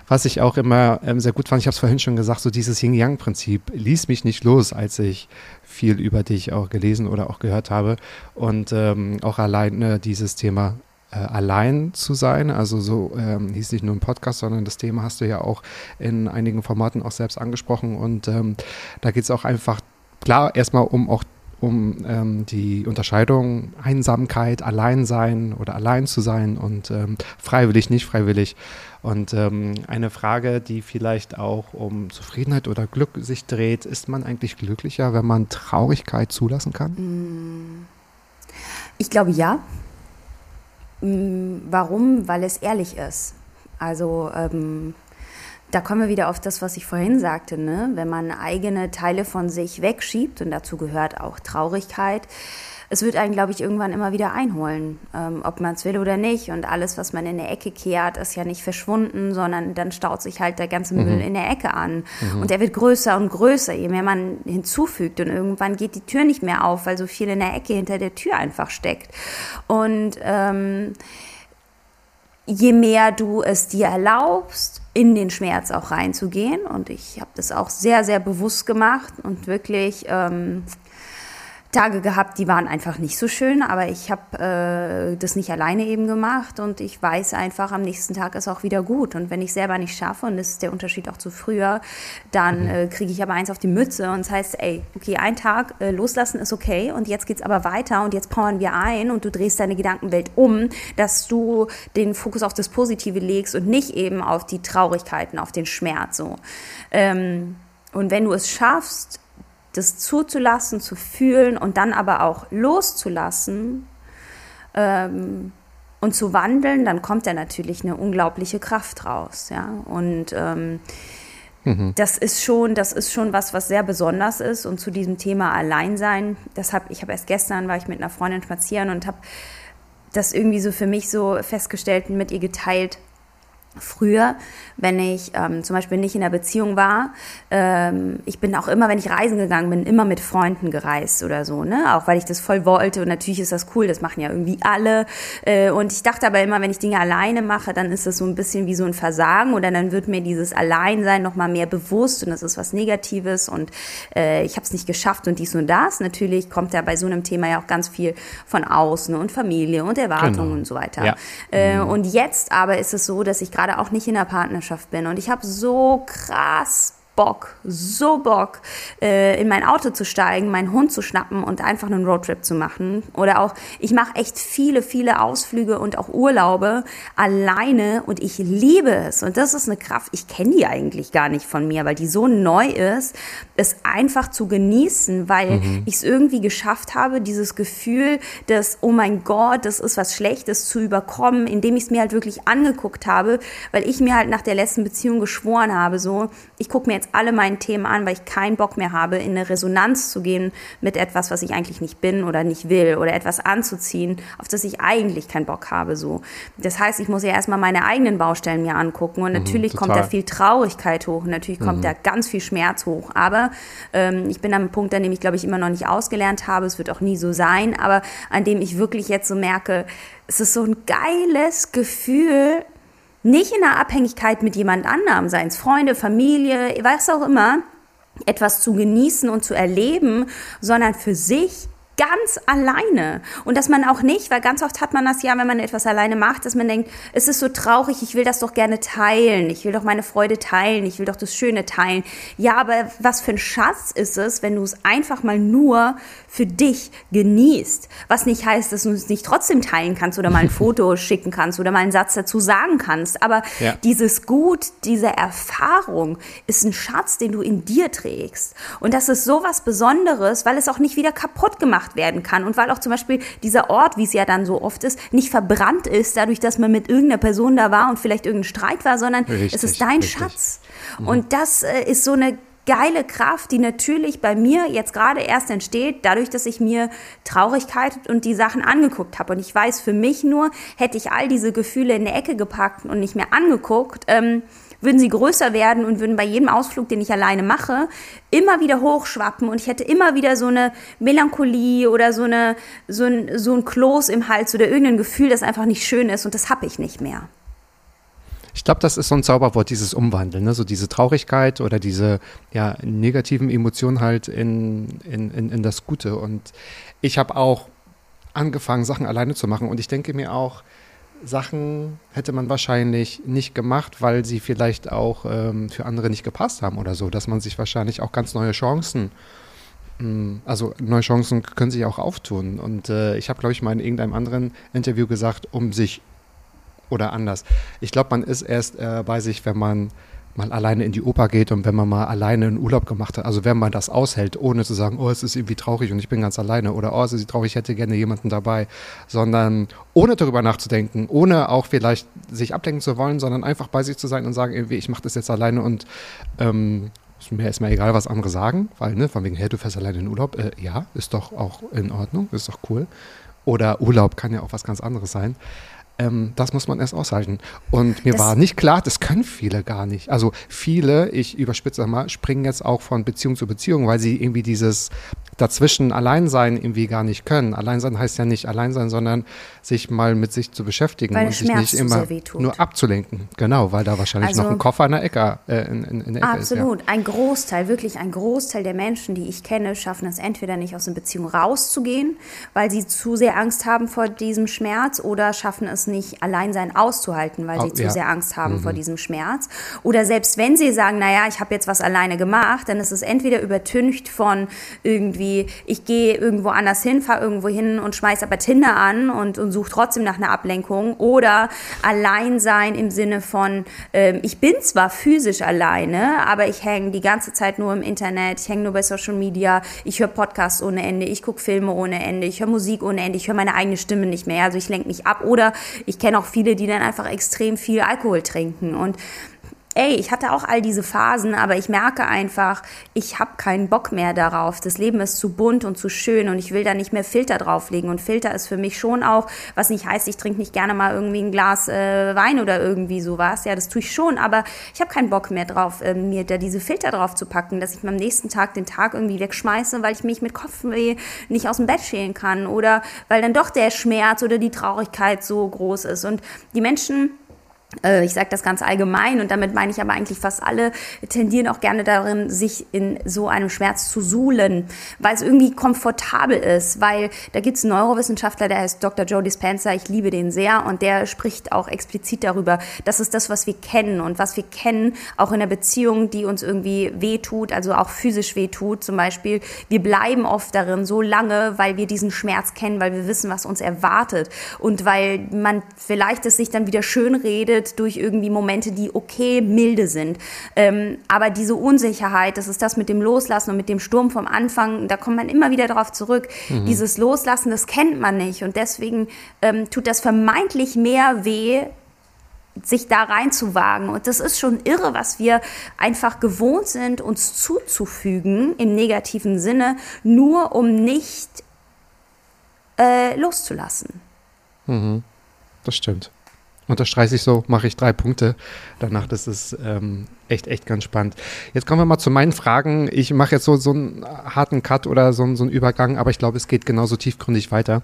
Was ich auch immer ähm, sehr gut fand, ich habe es vorhin schon gesagt, so dieses Yin-Yang-Prinzip ließ mich nicht los, als ich viel über dich auch gelesen oder auch gehört habe. Und ähm, auch allein ne, dieses Thema äh, allein zu sein. Also so ähm, hieß nicht nur ein Podcast, sondern das Thema hast du ja auch in einigen Formaten auch selbst angesprochen. Und ähm, da geht es auch einfach klar erstmal um auch um ähm, die Unterscheidung Einsamkeit, Alleinsein oder allein zu sein und ähm, freiwillig, nicht freiwillig. Und ähm, eine Frage, die vielleicht auch um Zufriedenheit oder Glück sich dreht, ist man eigentlich glücklicher, wenn man Traurigkeit zulassen kann? Ich glaube ja. Mm, Warum? Weil es ehrlich ist. Also ähm, da kommen wir wieder auf das, was ich vorhin sagte. Ne? Wenn man eigene Teile von sich wegschiebt, und dazu gehört auch Traurigkeit, es wird einen, glaube ich, irgendwann immer wieder einholen, ähm, ob man es will oder nicht. Und alles, was man in der Ecke kehrt, ist ja nicht verschwunden, sondern dann staut sich halt der ganze Müll in der Ecke an. Und er wird größer und größer, je mehr man hinzufügt. Und irgendwann geht die Tür nicht mehr auf, weil so viel in der Ecke hinter der Tür einfach steckt. Und ähm, je mehr du es dir erlaubst, in den Schmerz auch reinzugehen. Und ich habe das auch sehr, sehr bewusst gemacht und wirklich ähm, Tage gehabt, die waren einfach nicht so schön, aber ich habe äh, das nicht alleine eben gemacht und ich weiß einfach, am nächsten Tag ist auch wieder gut. Und wenn ich selber nicht schaffe, und das ist der Unterschied auch zu früher, dann äh, kriege ich aber eins auf die Mütze und das heißt, ey, okay, ein Tag äh, loslassen ist okay und jetzt geht's aber weiter und jetzt powern wir ein und du drehst deine Gedankenwelt um, dass du den Fokus auf das Positive legst und nicht eben auf die Traurigkeiten, auf den Schmerz so. Ähm, und wenn du es schaffst, das zuzulassen, zu fühlen und dann aber auch loszulassen ähm, und zu wandeln, dann kommt da natürlich eine unglaubliche Kraft raus. Ja? Und ähm, das ist schon, das ist schon was, was sehr besonders ist. Und zu diesem Thema Alleinsein, das hab, ich habe erst gestern war ich mit einer Freundin spazieren und habe das irgendwie so für mich so festgestellt und mit ihr geteilt. Früher, wenn ich ähm, zum Beispiel nicht in einer Beziehung war, ähm, ich bin auch immer, wenn ich reisen gegangen bin, immer mit Freunden gereist oder so, ne? Auch weil ich das voll wollte und natürlich ist das cool, das machen ja irgendwie alle. Äh, und ich dachte aber immer, wenn ich Dinge alleine mache, dann ist das so ein bisschen wie so ein Versagen oder dann wird mir dieses Alleinsein nochmal mehr bewusst und das ist was Negatives und äh, ich habe es nicht geschafft und dies und das. Natürlich kommt da bei so einem Thema ja auch ganz viel von außen und Familie und Erwartungen Genau. und so weiter. Ja. Äh, und jetzt aber ist es so, dass ich gerade auch nicht in einer Partnerschaft bin. Und ich habe so krass Bock, so Bock, äh, in mein Auto zu steigen, meinen Hund zu schnappen und einfach einen Roadtrip zu machen. Oder auch, ich mache echt viele, viele Ausflüge und auch Urlaube alleine und ich liebe es. Und das ist eine Kraft, ich kenne die eigentlich gar nicht von mir, weil die so neu ist, es einfach zu genießen, weil ich es irgendwie geschafft habe, dieses Gefühl, dass, oh mein Gott, das ist was Schlechtes zu überkommen, indem ich es mir halt wirklich angeguckt habe, weil ich mir halt nach der letzten Beziehung geschworen habe, so, ich gucke mir jetzt alle meine Themen an, weil ich keinen Bock mehr habe, in eine Resonanz zu gehen mit etwas, was ich eigentlich nicht bin oder nicht will oder etwas anzuziehen, auf das ich eigentlich keinen Bock habe, so. Das heißt, ich muss ja erstmal meine eigenen Baustellen mir angucken und natürlich kommt da viel Traurigkeit hoch, natürlich kommt da ganz viel Schmerz hoch, aber ähm, ich bin einem Punkt, an dem ich, glaube ich, immer noch nicht ausgelernt habe, es wird auch nie so sein, aber an dem ich wirklich jetzt so merke, es ist so ein geiles Gefühl, nicht in einer Abhängigkeit mit jemand anderem, seien es Freunde, Familie, was auch immer, etwas zu genießen und zu erleben, sondern für sich ganz alleine. Und dass man auch nicht, weil ganz oft hat man das ja, wenn man etwas alleine macht, dass man denkt, es ist so traurig, ich will das doch gerne teilen, ich will doch meine Freude teilen, ich will doch das Schöne teilen. Ja, aber was für ein Schatz ist es, wenn du es einfach mal nur für dich genießt. Was nicht heißt, dass du es nicht trotzdem teilen kannst oder mal ein Foto schicken kannst oder mal einen Satz dazu sagen kannst. Aber Ja. dieses Gut, diese Erfahrung ist ein Schatz, den du in dir trägst. Und das ist so was Besonderes, weil es auch nicht wieder kaputt gemacht werden kann. Und weil auch zum Beispiel dieser Ort, wie es ja dann so oft ist, nicht verbrannt ist, dadurch, dass man mit irgendeiner Person da war und vielleicht irgendein Streit war, sondern Richtig, es ist dein richtig. Schatz. Und das äh, ist so eine geile Kraft, die natürlich bei mir jetzt gerade erst entsteht, dadurch, dass ich mir Traurigkeit und die Sachen angeguckt habe. Und ich weiß für mich nur, hätte ich all diese Gefühle in der Ecke gepackt und nicht mehr angeguckt, ähm, würden sie größer werden und würden bei jedem Ausflug, den ich alleine mache, immer wieder hochschwappen und ich hätte immer wieder so eine Melancholie oder so, eine, so, ein, so ein Kloß im Hals oder irgendein Gefühl, das einfach nicht schön ist und das habe ich nicht mehr. Ich glaube, das ist so ein Zauberwort, dieses Umwandeln, ne? so diese Traurigkeit oder diese ja, negativen Emotionen halt in, in, in, in das Gute. Und ich habe auch angefangen, Sachen alleine zu machen. Und ich denke mir auch, Sachen hätte man wahrscheinlich nicht gemacht, weil sie vielleicht auch ähm, für andere nicht gepasst haben oder so, dass man sich wahrscheinlich auch ganz neue Chancen Mm, also neue Chancen können sich auch auftun. Und äh, ich habe, glaube ich, mal in irgendeinem anderen Interview gesagt, um sich oder anders. Ich glaube, man ist erst äh, bei sich, wenn man mal alleine in die Oper geht und wenn man mal alleine einen Urlaub gemacht hat, also wenn man das aushält, ohne zu sagen, oh, es ist irgendwie traurig und ich bin ganz alleine oder oh, es ist traurig, ich hätte gerne jemanden dabei, sondern ohne darüber nachzudenken, ohne auch vielleicht sich ablenken zu wollen, sondern einfach bei sich zu sein und sagen, irgendwie, ich mache das jetzt alleine und ähm, ist mir egal, was andere sagen, weil, ne, von wegen, hey, du fährst alleine in den Urlaub, äh, ja, ist doch auch in Ordnung, ist doch cool. Oder Urlaub kann ja auch was ganz anderes sein. Ähm, das muss man erst aushalten. Und mir das war nicht klar, das können viele gar nicht. Also viele, ich überspitze mal, springen jetzt auch von Beziehung zu Beziehung, weil sie irgendwie dieses dazwischen Alleinsein irgendwie gar nicht können. Alleinsein heißt ja nicht Alleinsein, sondern sich mal mit sich zu beschäftigen weil und sich nicht immer nur abzulenken. Genau, weil da wahrscheinlich also, noch ein Koffer in der Ecke, äh, in, in, in der Ecke absolut. ist. Ja. Ein Großteil, wirklich ein Großteil der Menschen, die ich kenne, schaffen es entweder nicht aus einer Beziehung rauszugehen, weil sie zu sehr Angst haben vor diesem Schmerz oder schaffen es nicht, Alleinsein auszuhalten, weil sie oh, zu ja. sehr Angst haben mhm. vor diesem Schmerz. Oder selbst wenn sie sagen, naja, ich habe jetzt was alleine gemacht, dann ist es entweder übertüncht von irgendwie, ich gehe irgendwo anders hin, fahre irgendwo hin und schmeiße aber Tinder an und, und suche trotzdem nach einer Ablenkung. Oder Alleinsein im Sinne von, ähm, ich bin zwar physisch alleine, aber ich hänge die ganze Zeit nur im Internet, ich hänge nur bei Social Media, ich höre Podcasts ohne Ende, ich gucke Filme ohne Ende, ich höre Musik ohne Ende, ich höre meine eigene Stimme nicht mehr, also ich lenke mich ab. Oder ich kenne auch viele, die dann einfach extrem viel Alkohol trinken. Und ey, ich hatte auch all diese Phasen, aber ich merke einfach, ich habe keinen Bock mehr darauf. Das Leben ist zu bunt und zu schön und ich will da nicht mehr Filter drauflegen. Und Filter ist für mich schon auch, was nicht heißt, ich trinke nicht gerne mal irgendwie ein Glas äh, Wein oder irgendwie sowas. Ja, das tue ich schon, aber ich habe keinen Bock mehr drauf, äh, mir da diese Filter drauf zu packen, dass ich am nächsten Tag den Tag irgendwie wegschmeiße, weil ich mich mit Kopfweh nicht aus dem Bett schälen kann oder weil dann doch der Schmerz oder die Traurigkeit so groß ist. Und die Menschen, ich sage das ganz allgemein und damit meine ich aber eigentlich fast alle, tendieren auch gerne darin, sich in so einem Schmerz zu suhlen, weil es irgendwie komfortabel ist, weil da gibt es einen Neurowissenschaftler, der heißt Dr. Joe Dispenza, ich liebe den sehr und der spricht auch explizit darüber, das ist das, was wir kennen und was wir kennen, auch in der Beziehung, die uns irgendwie wehtut, also auch physisch wehtut zum Beispiel, wir bleiben oft darin so lange, weil wir diesen Schmerz kennen, weil wir wissen, was uns erwartet und weil man vielleicht es sich dann wieder schön redet, gebildet durch irgendwie Momente, die okay, milde sind. Ähm, aber diese Unsicherheit, das ist das mit dem Loslassen und mit dem Sturm vom Anfang, da kommt man immer wieder darauf zurück. Mhm. Dieses Loslassen, das kennt man nicht. Und deswegen ähm, tut das vermeintlich mehr weh, sich da reinzuwagen. Und das ist schon irre, was wir einfach gewohnt sind, uns zuzufügen im negativen Sinne, nur um nicht äh, loszulassen. Mhm. Das stimmt unterstreiche ich so, mache ich drei Punkte. Danach, das ist ähm, echt, echt ganz spannend. Jetzt kommen wir mal zu meinen Fragen. Ich mache jetzt so, so einen harten Cut oder so, so einen Übergang, aber ich glaube, es geht genauso tiefgründig weiter.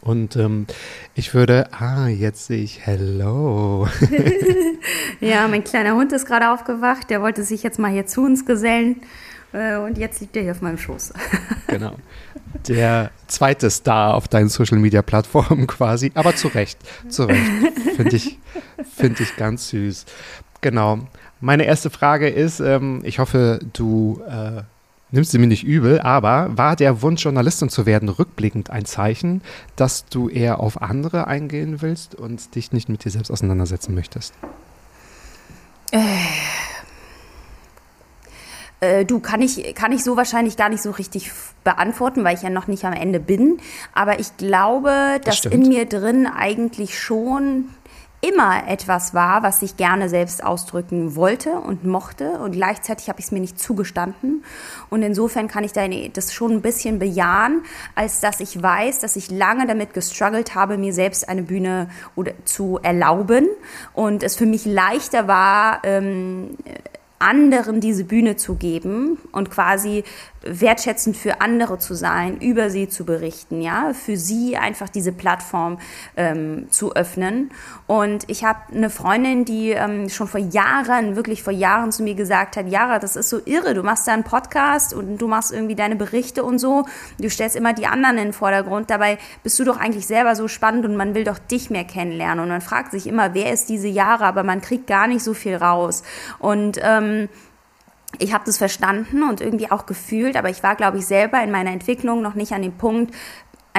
Und ähm, ich würde, ah, jetzt sehe ich Hello. ja, mein kleiner Hund ist gerade aufgewacht. Der wollte sich jetzt mal hier zu uns gesellen. Äh, und jetzt liegt er hier auf meinem Schoß. genau. Der zweite Star auf deinen Social Media Plattformen quasi. Aber zu Recht. Zu Recht. Finde ich, find ich ganz süß. Genau. Meine erste Frage ist: ähm, Ich hoffe, du. Äh, nimmst sie mir nicht übel, aber war der Wunsch, Journalistin zu werden, rückblickend ein Zeichen, dass du eher auf andere eingehen willst und dich nicht mit dir selbst auseinandersetzen möchtest? Äh, äh, du, kann ich, kann ich so wahrscheinlich gar nicht so richtig beantworten, weil ich ja noch nicht am Ende bin. Aber ich glaube, dass das in mir drin eigentlich schon immer etwas war, was ich gerne selbst ausdrücken wollte und mochte. Und gleichzeitig habe ich es mir nicht zugestanden. Und insofern kann ich das schon ein bisschen bejahen, als dass ich weiß, dass ich lange damit gestruggelt habe, mir selbst eine Bühne zu erlauben. Und es für mich leichter war, ähm, anderen diese Bühne zu geben und quasi wertschätzend für andere zu sein, über sie zu berichten, ja, für sie einfach diese Plattform ähm, zu öffnen. Und ich habe eine Freundin, die ähm, schon vor Jahren, wirklich vor Jahren zu mir gesagt hat, Jara, das ist so irre, du machst da einen Podcast und du machst irgendwie deine Berichte und so, du stellst immer die anderen in den Vordergrund, dabei bist du doch eigentlich selber so spannend und man will doch dich mehr kennenlernen. Und man fragt sich immer, wer ist diese Jara, aber man kriegt gar nicht so viel raus. Und ähm, ich habe das verstanden und irgendwie auch gefühlt, aber ich war, glaube ich, selber in meiner Entwicklung noch nicht an dem Punkt,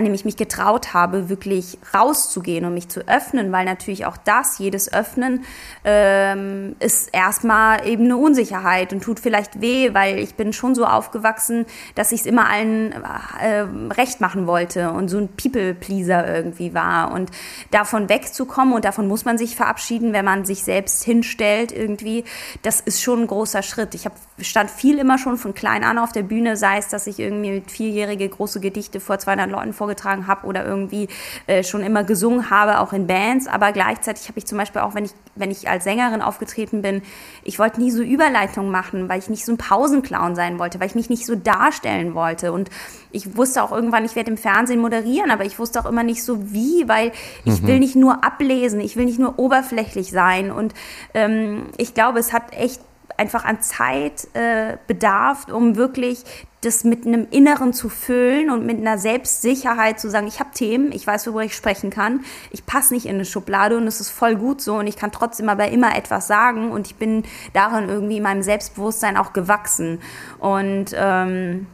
an dem ich mich getraut habe, wirklich rauszugehen und mich zu öffnen, weil natürlich auch das, jedes Öffnen, ähm, ist erstmal eben eine Unsicherheit und tut vielleicht weh, weil ich bin schon so aufgewachsen, dass ich es immer allen äh, recht machen wollte und so ein People-Pleaser irgendwie war. Und davon wegzukommen und davon muss man sich verabschieden, wenn man sich selbst hinstellt irgendwie, das ist schon ein großer Schritt. Ich hab, stand viel immer schon von klein an auf der Bühne, sei es, dass ich irgendwie mit vierjährige große Gedichte vor 200 Leuten vorgetragen habe oder irgendwie äh, schon immer gesungen habe, auch in Bands. Aber gleichzeitig habe ich zum Beispiel auch, wenn ich, wenn ich als Sängerin aufgetreten bin, ich wollte nie so Überleitungen machen, weil ich nicht so ein Pausenclown sein wollte, weil ich mich nicht so darstellen wollte. Und ich wusste auch irgendwann, ich werde im Fernsehen moderieren, aber ich wusste auch immer nicht so wie, weil ich mhm. will nicht nur ablesen, ich will nicht nur oberflächlich sein. Und ähm, ich glaube, es hat echt einfach an Zeit äh, bedarf, um wirklich das mit einem Inneren zu füllen und mit einer Selbstsicherheit zu sagen, ich habe Themen, ich weiß, worüber ich sprechen kann, ich passe nicht in eine Schublade und es ist voll gut so und ich kann trotzdem aber immer etwas sagen und ich bin darin irgendwie in meinem Selbstbewusstsein auch gewachsen. Und ähm,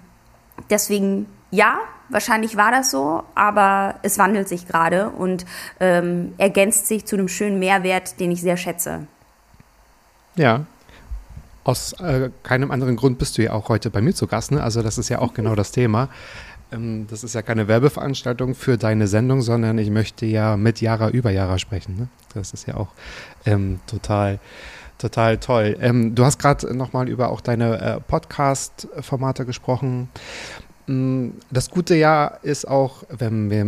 deswegen, ja, wahrscheinlich war das so, aber es wandelt sich gerade und ähm, ergänzt sich zu einem schönen Mehrwert, den ich sehr schätze. Ja, aus äh, keinem anderen Grund bist du ja auch heute bei mir zu Gast. Ne? Also das ist ja auch genau das Thema. Ähm, das ist ja keine Werbeveranstaltung für deine Sendung, sondern ich möchte ja mit Jara über Jara sprechen. Ne? Das ist ja auch ähm, total, total toll. Ähm, du hast gerade nochmal über auch deine äh, Podcast-Formate gesprochen. Mm, das gute Jahr ist auch, wenn wir,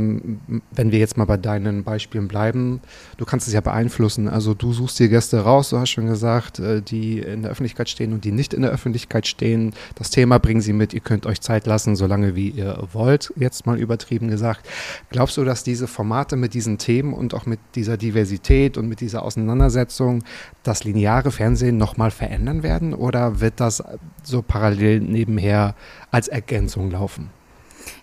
wenn wir jetzt mal bei deinen Beispielen bleiben, du kannst es ja beeinflussen. Also du suchst dir Gäste raus, du hast schon gesagt, äh, die in der Öffentlichkeit stehen und die nicht in der Öffentlichkeit stehen. Das Thema bringen sie mit, ihr könnt euch Zeit lassen, solange wie ihr wollt, jetzt mal übertrieben gesagt. Glaubst du, dass diese Formate mit diesen Themen und auch mit dieser Diversität und mit dieser Auseinandersetzung das lineare Fernsehen nochmal verändern werden oder wird das so parallel nebenher als Ergänzung laufen?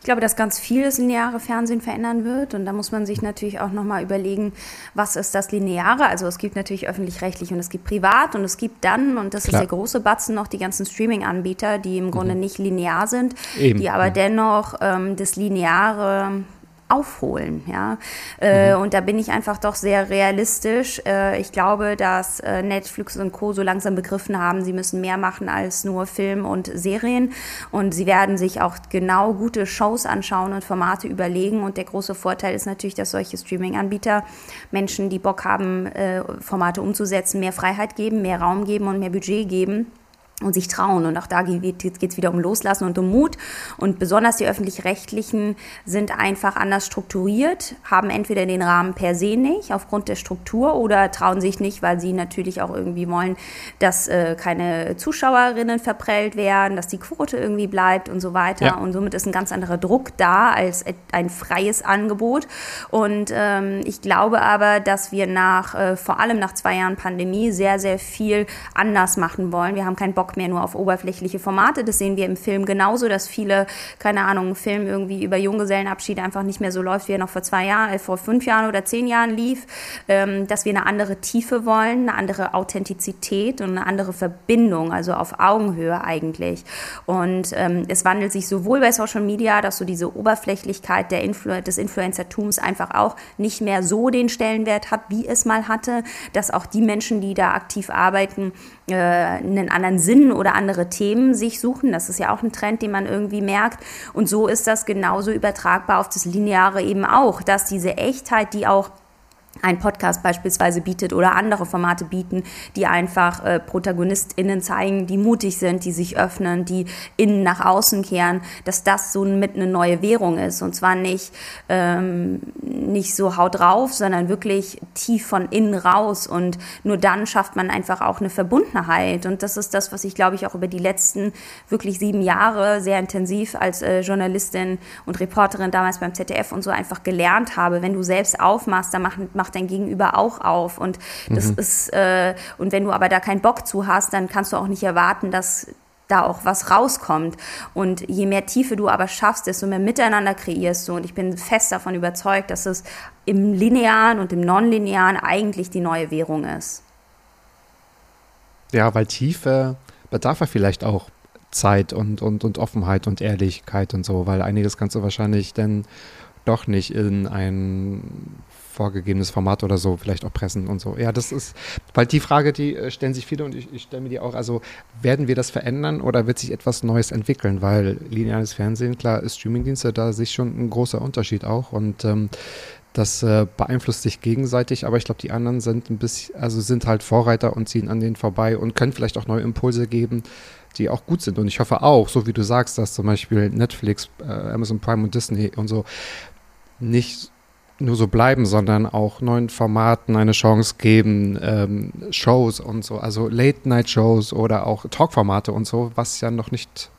Ich glaube, dass ganz viel das lineare Fernsehen verändern wird. Und da muss man sich natürlich auch nochmal überlegen, was ist das Lineare? Also es gibt natürlich öffentlich-rechtlich und es gibt privat und es gibt dann, und das Klar. ist der große Batzen, noch die ganzen Streaming-Anbieter, die im Grunde mhm. nicht linear sind, Eben, die aber ja. dennoch ähm, das Lineare aufholen. Ja? Äh, mhm. Und da bin ich einfach doch sehr realistisch. Äh, ich glaube, dass äh, Netflix und Co. so langsam begriffen haben, sie müssen mehr machen als nur Film und Serien. Und sie werden sich auch genau gute Shows anschauen und Formate überlegen. Und der große Vorteil ist natürlich, dass solche Streaming-Anbieter Menschen, die Bock haben, äh, Formate umzusetzen, mehr Freiheit geben, mehr Raum geben und mehr Budget geben und sich trauen. Und auch da geht es wieder um Loslassen und um Mut. Und besonders die öffentlich-rechtlichen sind einfach anders strukturiert, haben entweder den Rahmen per se nicht aufgrund der Struktur oder trauen sich nicht, weil sie natürlich auch irgendwie wollen, dass äh, keine Zuschauerinnen verprellt werden, dass die Quote irgendwie bleibt und so weiter. Ja. Und somit ist ein ganz anderer Druck da als ein freies Angebot. Und ähm, ich glaube aber, dass wir nach, äh, vor allem nach zwei Jahren Pandemie, sehr, sehr viel anders machen wollen. Wir haben keinen Bock Bock mehr nur auf oberflächliche Formate. Das sehen wir im Film genauso, dass viele, keine Ahnung, ein Film irgendwie über Junggesellenabschiede einfach nicht mehr so läuft, wie er noch vor zwei Jahren, äh, vor fünf Jahren oder zehn Jahren lief. Ähm, dass wir eine andere Tiefe wollen, eine andere Authentizität und eine andere Verbindung, also auf Augenhöhe eigentlich. Und ähm, es wandelt sich sowohl bei Social Media, dass so diese Oberflächlichkeit der Influ des Influencertums einfach auch nicht mehr so den Stellenwert hat, wie es mal hatte, dass auch die Menschen, die da aktiv arbeiten, äh, einen anderen Sinn oder andere Themen sich suchen. Das ist ja auch ein Trend, den man irgendwie merkt. Und so ist das genauso übertragbar auf das Lineare eben auch, dass diese Echtheit, die auch ein Podcast beispielsweise bietet oder andere Formate bieten, die einfach äh, ProtagonistInnen zeigen, die mutig sind, die sich öffnen, die innen nach außen kehren, dass das so mit eine neue Währung ist. Und zwar nicht, ähm, nicht so haut drauf, sondern wirklich tief von innen raus. Und nur dann schafft man einfach auch eine Verbundenheit. Und das ist das, was ich, glaube ich, auch über die letzten wirklich sieben Jahre sehr intensiv als äh, Journalistin und Reporterin damals beim ZDF und so einfach gelernt habe. Wenn du selbst aufmachst, dann macht, macht dein Gegenüber auch auf. Und das mhm. ist, äh, und wenn du aber da keinen Bock zu hast, dann kannst du auch nicht erwarten, dass da auch was rauskommt. Und je mehr Tiefe du aber schaffst, desto mehr Miteinander kreierst du. Und ich bin fest davon überzeugt, dass es im Linearen und im Nonlinearen eigentlich die neue Währung ist. Ja, weil Tiefe bedarf er vielleicht auch Zeit und, und, und Offenheit und Ehrlichkeit und so, weil einiges kannst du wahrscheinlich dann doch nicht in ein vorgegebenes Format oder so vielleicht auch pressen und so. Ja, das ist, weil die Frage, die äh, stellen sich viele und ich, ich stelle mir die auch, also werden wir das verändern oder wird sich etwas Neues entwickeln? Weil lineares Fernsehen, klar, ist Streamingdienste, da sich schon ein großer Unterschied auch und ähm, das äh, beeinflusst sich gegenseitig, aber ich glaube, die anderen sind ein bisschen, also sind halt Vorreiter und ziehen an denen vorbei und können vielleicht auch neue Impulse geben, die auch gut sind. Und ich hoffe auch, so wie du sagst, dass zum Beispiel Netflix, äh, Amazon Prime und Disney und so nicht nur so bleiben, sondern auch neuen Formaten eine Chance geben, ähm, Shows und so, also Late-Night-Shows oder auch Talk-Formate und so, was ja noch nicht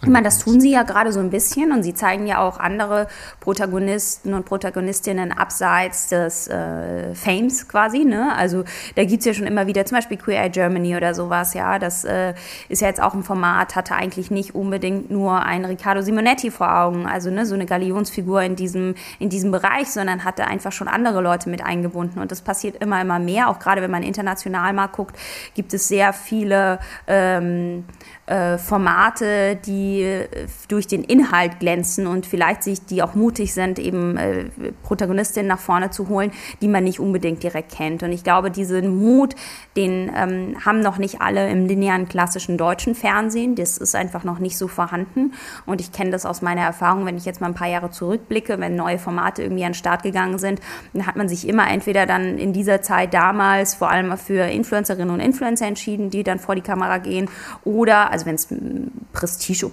ich meine, das tun sie ja gerade so ein bisschen und sie zeigen ja auch andere Protagonisten und Protagonistinnen abseits des äh, Fames quasi. Ne? Also da gibt es ja schon immer wieder zum Beispiel Queer Eye Germany oder sowas. Ja, das äh, ist ja jetzt auch ein Format, hatte eigentlich nicht unbedingt nur einen Riccardo Simonetti vor Augen, also ne, so eine Galionsfigur in diesem, in diesem Bereich, sondern hatte einfach schon andere Leute mit eingebunden. Und das passiert immer, immer mehr. Auch gerade wenn man international mal guckt, gibt es sehr viele ähm, äh, Formate, die äh, durch den Inhalt glänzen und vielleicht sich, die auch mutig sind, eben äh, Protagonistinnen nach vorne zu holen, die man nicht unbedingt direkt kennt. Und ich glaube, diesen Mut, den ähm, haben noch nicht alle im linearen klassischen deutschen Fernsehen. Das ist einfach noch nicht so vorhanden. Und ich kenne das aus meiner Erfahrung, wenn ich jetzt mal ein paar Jahre zurückblicke, wenn neue Formate irgendwie an den Start gegangen sind, dann hat man sich immer entweder dann in dieser Zeit damals vor allem für Influencerinnen und Influencer entschieden, die dann vor die Kamera gehen oder also wenn es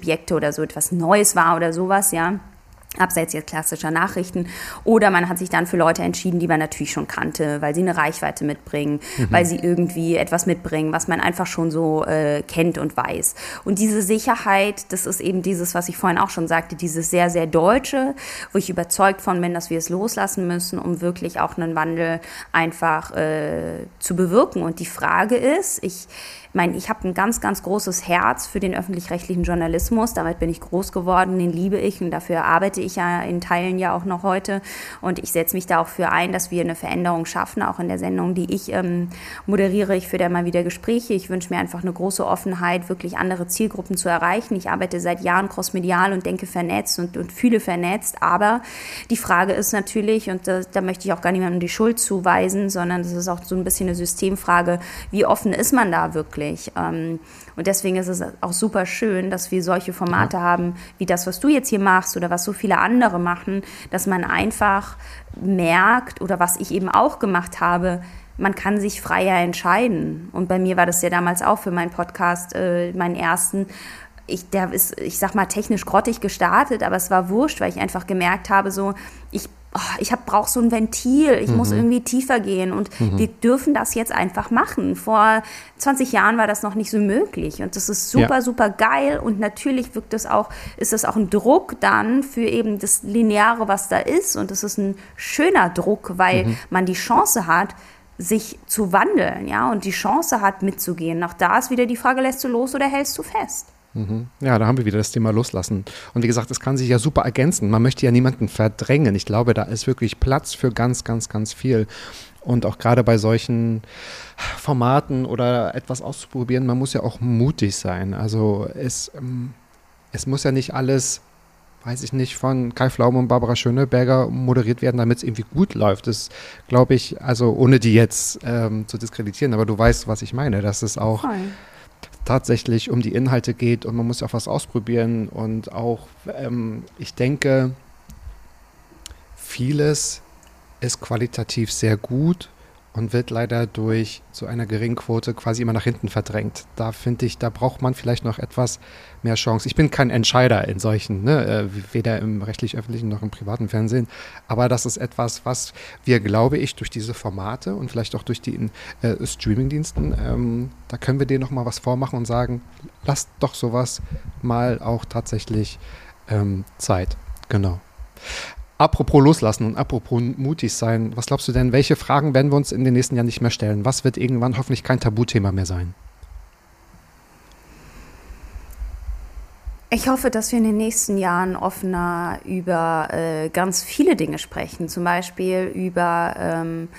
Prestigeobjekte oder so etwas Neues war oder sowas, ja, abseits jetzt klassischer Nachrichten. Oder man hat sich dann für Leute entschieden, die man natürlich schon kannte, weil sie eine Reichweite mitbringen, mhm. weil sie irgendwie etwas mitbringen, was man einfach schon so äh, kennt und weiß. Und diese Sicherheit, das ist eben dieses, was ich vorhin auch schon sagte, dieses sehr, sehr Deutsche, wo ich überzeugt von bin, dass wir es loslassen müssen, um wirklich auch einen Wandel einfach äh, zu bewirken. Und die Frage ist, ich meine, ich habe ein ganz, ganz großes Herz für den öffentlich-rechtlichen Journalismus. Damit bin ich groß geworden, den liebe ich und dafür arbeite ich ja in Teilen ja auch noch heute. Und ich setze mich da auch für ein, dass wir eine Veränderung schaffen, auch in der Sendung, die ich ähm, moderiere. Ich führe da mal wieder Gespräche. Ich wünsche mir einfach eine große Offenheit, wirklich andere Zielgruppen zu erreichen. Ich arbeite seit Jahren crossmedial und denke vernetzt und, und fühle vernetzt. Aber die Frage ist natürlich, und da, da möchte ich auch gar niemandem die Schuld zuweisen, sondern das ist auch so ein bisschen eine Systemfrage, wie offen ist man da wirklich? Wirklich. Ähm, und deswegen ist es auch super schön, dass wir solche Formate ja. haben, wie das, was du jetzt hier machst oder was so viele andere machen, dass man einfach merkt oder was ich eben auch gemacht habe, man kann sich freier entscheiden. Und bei mir war das ja damals auch für meinen Podcast, äh, meinen ersten, ich, der ist, ich sag mal, technisch grottig gestartet, aber es war wurscht, weil ich einfach gemerkt habe, so, ich ich brauche so ein Ventil, ich mhm. muss irgendwie tiefer gehen und mhm. wir dürfen das jetzt einfach machen. Vor 20 Jahren war das noch nicht so möglich und das ist super, ja. super geil und natürlich wirkt das auch, ist das auch ein Druck dann für eben das Lineare, was da ist und das ist ein schöner Druck, weil mhm. man die Chance hat, sich zu wandeln, ja, und die Chance hat mitzugehen. Auch da ist wieder die Frage, lässt du los oder hältst du fest? Mhm. Ja, da haben wir wieder das Thema Loslassen. Und wie gesagt, es kann sich ja super ergänzen. Man möchte ja niemanden verdrängen. Ich glaube, da ist wirklich Platz für ganz, ganz, ganz viel. Und auch gerade bei solchen Formaten oder etwas auszuprobieren, man muss ja auch mutig sein. Also es, ähm, es muss ja nicht alles, weiß ich nicht, von Kai Flaum und Barbara Schöneberger moderiert werden, damit es irgendwie gut läuft. Das glaube ich, also ohne die jetzt ähm, zu diskreditieren, aber du weißt, was ich meine. Das ist auch. Voll tatsächlich um die Inhalte geht und man muss ja auch was ausprobieren und auch, ähm, ich denke, vieles ist qualitativ sehr gut und wird leider durch so eine geringe Quote quasi immer nach hinten verdrängt. Da finde ich, da braucht man vielleicht noch etwas mehr Chance. Ich bin kein Entscheider in solchen, ne, äh, weder im rechtlich-öffentlichen noch im privaten Fernsehen, aber das ist etwas, was wir, glaube ich, durch diese Formate und vielleicht auch durch die äh, Streamingdiensten, ähm, da können wir denen noch mal was vormachen und sagen, lasst doch sowas mal auch tatsächlich ähm, Zeit. Genau. Apropos loslassen und apropos mutig sein, was glaubst du denn, welche Fragen werden wir uns in den nächsten Jahren nicht mehr stellen? Was wird irgendwann hoffentlich kein Tabuthema mehr sein? Ich hoffe, dass wir in den nächsten Jahren offener über äh, ganz viele Dinge sprechen, zum Beispiel über ähm,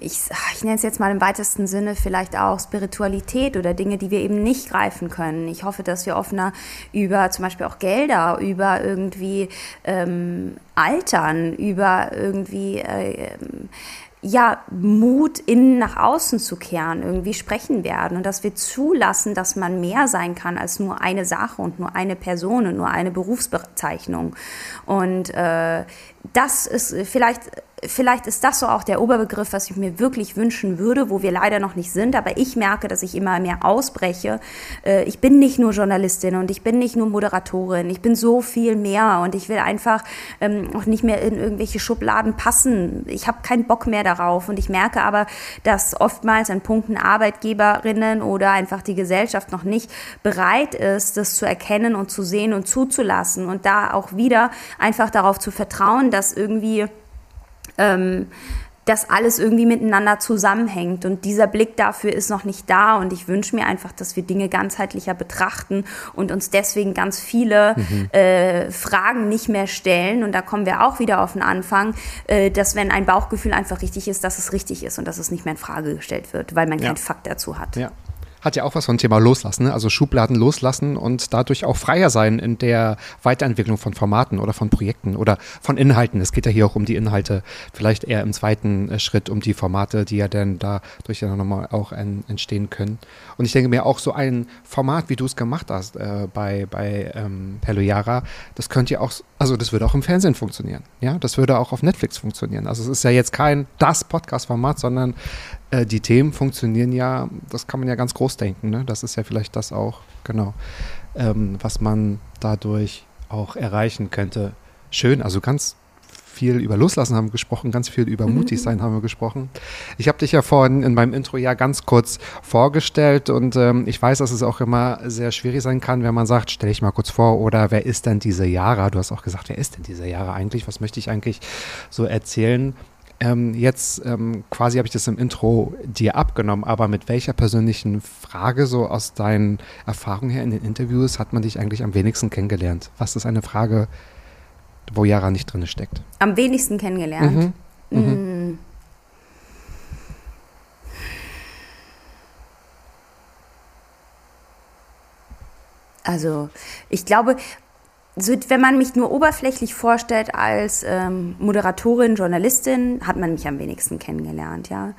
ich, ich nenne es jetzt mal im weitesten Sinne vielleicht auch Spiritualität oder Dinge, die wir eben nicht greifen können. Ich hoffe, dass wir offener über zum Beispiel auch Gelder, über irgendwie ähm, Altern, über irgendwie äh, ja, Mut innen nach außen zu kehren, irgendwie sprechen werden und dass wir zulassen, dass man mehr sein kann als nur eine Sache und nur eine Person und nur eine Berufsbezeichnung. Und äh, das ist vielleicht vielleicht ist das so auch der Oberbegriff, was ich mir wirklich wünschen würde, wo wir leider noch nicht sind. Aber ich merke, dass ich immer mehr ausbreche. Äh, ich bin nicht nur Journalistin und ich bin nicht nur Moderatorin. Ich bin so viel mehr und ich will einfach ähm, auch nicht mehr in irgendwelche Schubladen passen. Ich habe keinen Bock mehr darauf. Und ich merke aber, dass oftmals an Punkten Arbeitgeberinnen oder einfach die Gesellschaft noch nicht bereit ist, das zu erkennen und zu sehen und zuzulassen. Und da auch wieder einfach darauf zu vertrauen, dass irgendwie ähm, dass alles irgendwie miteinander zusammenhängt. Und dieser Blick dafür ist noch nicht da. Und ich wünsche mir einfach, dass wir Dinge ganzheitlicher betrachten und uns deswegen ganz viele mhm. äh, Fragen nicht mehr stellen. Und da kommen wir auch wieder auf den Anfang, äh, dass wenn ein Bauchgefühl einfach richtig ist, dass es richtig ist und dass es nicht mehr in Frage gestellt wird, weil man ja. keinen Fakt dazu hat. Ja hat ja auch was von Thema Loslassen, ne? also Schubladen loslassen und dadurch auch freier sein in der Weiterentwicklung von Formaten oder von Projekten oder von Inhalten. Es geht ja hier auch um die Inhalte, vielleicht eher im zweiten äh, Schritt um die Formate, die ja dann dadurch ja nochmal auch ein, entstehen können. Und ich denke mir auch so ein Format, wie du es gemacht hast äh, bei, bei ähm, Hello Yara, das könnte ja auch, also das würde auch im Fernsehen funktionieren. Ja, das würde auch auf Netflix funktionieren. Also es ist ja jetzt kein das Podcast-Format, sondern äh, die Themen funktionieren ja, das kann man ja ganz groß denken. Ne? Das ist ja vielleicht das auch, genau, ähm, was man dadurch auch erreichen könnte. Schön, also ganz viel über Loslassen haben wir gesprochen, ganz viel über mhm. mutig sein haben wir gesprochen. Ich habe dich ja vorhin in meinem Intro ja ganz kurz vorgestellt und ähm, ich weiß, dass es auch immer sehr schwierig sein kann, wenn man sagt, stell dich mal kurz vor oder wer ist denn diese Yara? Du hast auch gesagt, wer ist denn diese Yara eigentlich? Was möchte ich eigentlich so erzählen? Ähm, jetzt ähm, quasi habe ich das im Intro dir abgenommen, aber mit welcher persönlichen Frage so aus deinen Erfahrungen her in den Interviews hat man dich eigentlich am wenigsten kennengelernt? Was ist eine Frage, wo Yara nicht drin steckt? Am wenigsten kennengelernt? Mhm. Mhm. Mm. Also ich glaube, so, wenn man mich nur oberflächlich vorstellt als ähm, Moderatorin, Journalistin, hat man mich am wenigsten kennengelernt, ja.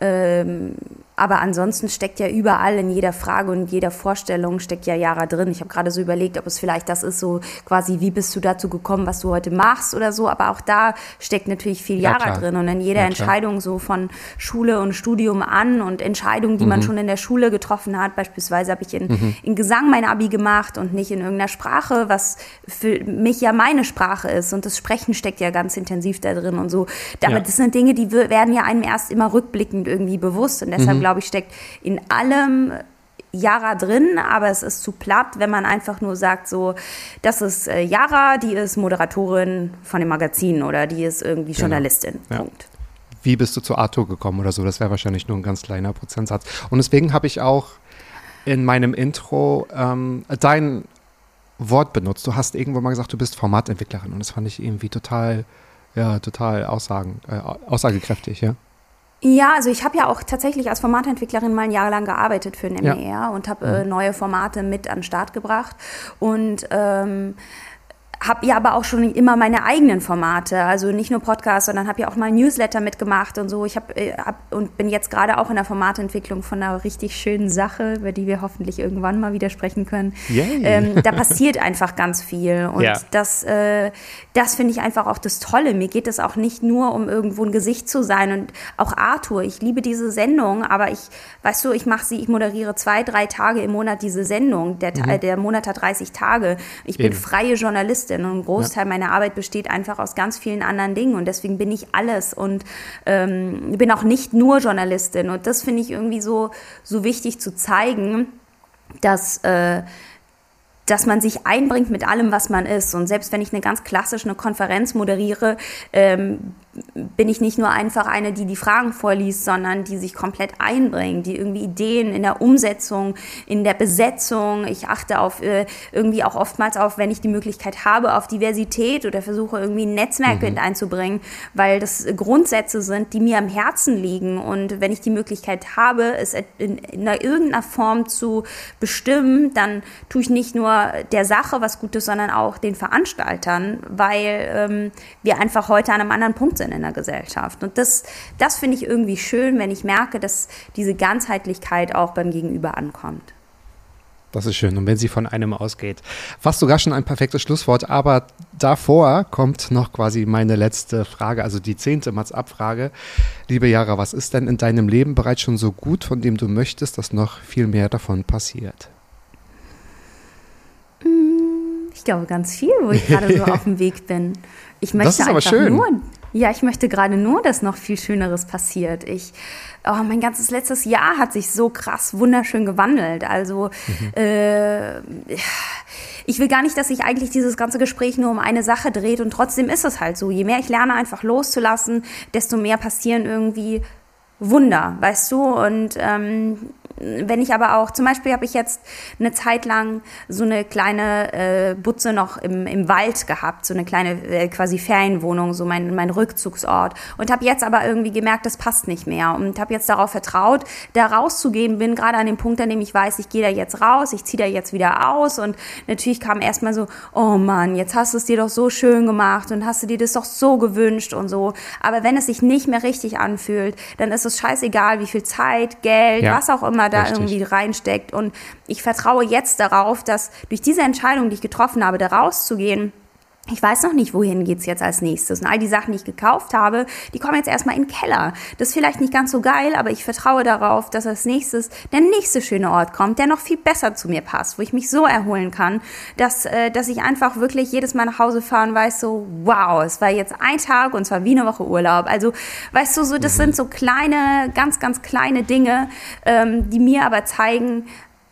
Ähm, aber ansonsten steckt ja überall in jeder Frage und jeder Vorstellung steckt ja Jara drin. Ich habe gerade so überlegt, ob es vielleicht das ist, so quasi, wie bist du dazu gekommen, was du heute machst oder so. Aber auch da steckt natürlich viel Jara ja, drin. Und in jeder ja, Entscheidung so von Schule und Studium an und Entscheidungen, die mhm. man schon in der Schule getroffen hat. Beispielsweise habe ich in, mhm. in Gesang mein Abi gemacht und nicht in irgendeiner Sprache, was für mich ja meine Sprache ist. Und das Sprechen steckt ja ganz intensiv da drin und so. Aber ja. das sind Dinge, die werden ja einem erst immer rückblickend irgendwie bewusst. Und deshalb mhm glaube ich, steckt in allem Yara drin, aber es ist zu platt, wenn man einfach nur sagt, so, das ist äh, Yara, die ist Moderatorin von dem Magazin oder die ist irgendwie genau. Journalistin. Ja. Punkt. Wie bist du zu Arthur gekommen oder so? Das wäre wahrscheinlich nur ein ganz kleiner Prozentsatz. Und deswegen habe ich auch in meinem Intro ähm, dein Wort benutzt. Du hast irgendwo mal gesagt, du bist Formatentwicklerin und das fand ich irgendwie total, ja, total aussagen, äh, aussagekräftig, ja. Ja, also ich habe ja auch tatsächlich als Formatentwicklerin mal ein Jahr lang gearbeitet für den MER ja. und habe äh, mhm. neue Formate mit an den Start gebracht. Und ähm, habe ja aber auch schon immer meine eigenen Formate, also nicht nur Podcasts, sondern habe ja auch mal Newsletter mitgemacht und so. Ich habe äh, hab, und bin jetzt gerade auch in der Formatentwicklung von einer richtig schönen Sache, über die wir hoffentlich irgendwann mal wieder sprechen können. Ähm, da passiert einfach ganz viel und ja. das, äh, das finde ich einfach auch das Tolle. Mir geht es auch nicht nur um irgendwo ein Gesicht zu sein und auch Arthur. Ich liebe diese Sendung, aber ich, weißt du, ich mache sie, ich moderiere zwei, drei Tage im Monat diese Sendung. Der, mhm. der Monat hat 30 Tage. Ich bin Eben. freie Journalistin Journalistin und ein Großteil ja. meiner Arbeit besteht einfach aus ganz vielen anderen Dingen und deswegen bin ich alles und ähm, bin auch nicht nur Journalistin und das finde ich irgendwie so, so wichtig zu zeigen, dass äh, dass man sich einbringt mit allem, was man ist. Und selbst wenn ich eine ganz klassische Konferenz moderiere, ähm, bin ich nicht nur einfach eine, die die Fragen vorliest, sondern die sich komplett einbringt, die irgendwie Ideen in der Umsetzung, in der Besetzung. Ich achte auf äh, irgendwie auch oftmals auf, wenn ich die Möglichkeit habe, auf Diversität oder versuche irgendwie ein Netzwerk mhm. mit einzubringen, weil das Grundsätze sind, die mir am Herzen liegen. Und wenn ich die Möglichkeit habe, es in, in irgendeiner Form zu bestimmen, dann tue ich nicht nur der Sache was Gutes, sondern auch den Veranstaltern, weil ähm, wir einfach heute an einem anderen Punkt sind in der Gesellschaft. Und das, das finde ich irgendwie schön, wenn ich merke, dass diese Ganzheitlichkeit auch beim Gegenüber ankommt. Das ist schön. Und wenn sie von einem ausgeht. Fast sogar schon ein perfektes Schlusswort. Aber davor kommt noch quasi meine letzte Frage, also die zehnte Mats-Abfrage. Liebe Jara, was ist denn in deinem Leben bereits schon so gut, von dem du möchtest, dass noch viel mehr davon passiert? Ich glaube ganz viel, wo ich gerade so auf dem Weg bin. Ich möchte das ist aber schön. nur, ja, ich möchte gerade nur, dass noch viel Schöneres passiert. Ich, oh, mein ganzes letztes Jahr hat sich so krass wunderschön gewandelt. Also mhm. äh, ich will gar nicht, dass sich eigentlich dieses ganze Gespräch nur um eine Sache dreht und trotzdem ist es halt so. Je mehr ich lerne, einfach loszulassen, desto mehr passieren irgendwie Wunder, weißt du? Und ähm, wenn ich aber auch, zum Beispiel habe ich jetzt eine Zeit lang so eine kleine äh, Butze noch im, im Wald gehabt, so eine kleine äh, quasi Ferienwohnung, so mein, mein Rückzugsort. Und habe jetzt aber irgendwie gemerkt, das passt nicht mehr. Und habe jetzt darauf vertraut, da rauszugehen. Bin gerade an dem Punkt, an dem ich weiß, ich gehe da jetzt raus, ich ziehe da jetzt wieder aus. Und natürlich kam erstmal so, oh Mann, jetzt hast du es dir doch so schön gemacht und hast du dir das doch so gewünscht und so. Aber wenn es sich nicht mehr richtig anfühlt, dann ist es scheißegal, wie viel Zeit, Geld, ja. was auch immer da Richtig. irgendwie reinsteckt. Und ich vertraue jetzt darauf, dass durch diese Entscheidung, die ich getroffen habe, da rauszugehen, ich weiß noch nicht, wohin geht's jetzt als nächstes. Und all die Sachen, die ich gekauft habe, die kommen jetzt erstmal in den Keller. Das ist vielleicht nicht ganz so geil, aber ich vertraue darauf, dass als nächstes der nächste schöne Ort kommt, der noch viel besser zu mir passt, wo ich mich so erholen kann, dass, äh, dass ich einfach wirklich jedes Mal nach Hause fahren weiß, so, wow, es war jetzt ein Tag und zwar wie eine Woche Urlaub. Also, weißt du, so, das mhm. sind so kleine, ganz, ganz kleine Dinge, ähm, die mir aber zeigen,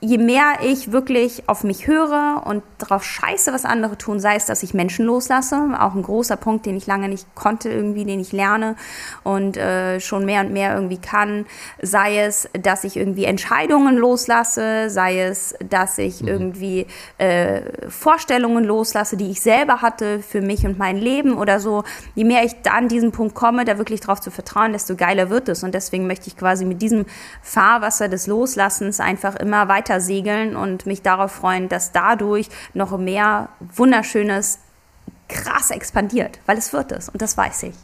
je mehr ich wirklich auf mich höre und darauf scheiße, was andere tun, sei es, dass ich Menschen loslasse, auch ein großer Punkt, den ich lange nicht konnte, irgendwie, den ich lerne und äh, schon mehr und mehr irgendwie kann, sei es, dass ich irgendwie Entscheidungen loslasse, sei es, dass ich mhm. irgendwie äh, Vorstellungen loslasse, die ich selber hatte für mich und mein Leben oder so. Je mehr ich da an diesen Punkt komme, da wirklich drauf zu vertrauen, desto geiler wird es. Und deswegen möchte ich quasi mit diesem Fahrwasser des Loslassens einfach immer weiter weiter segeln und mich darauf freuen, dass dadurch noch mehr Wunderschönes krass expandiert, weil es wird es und das weiß ich.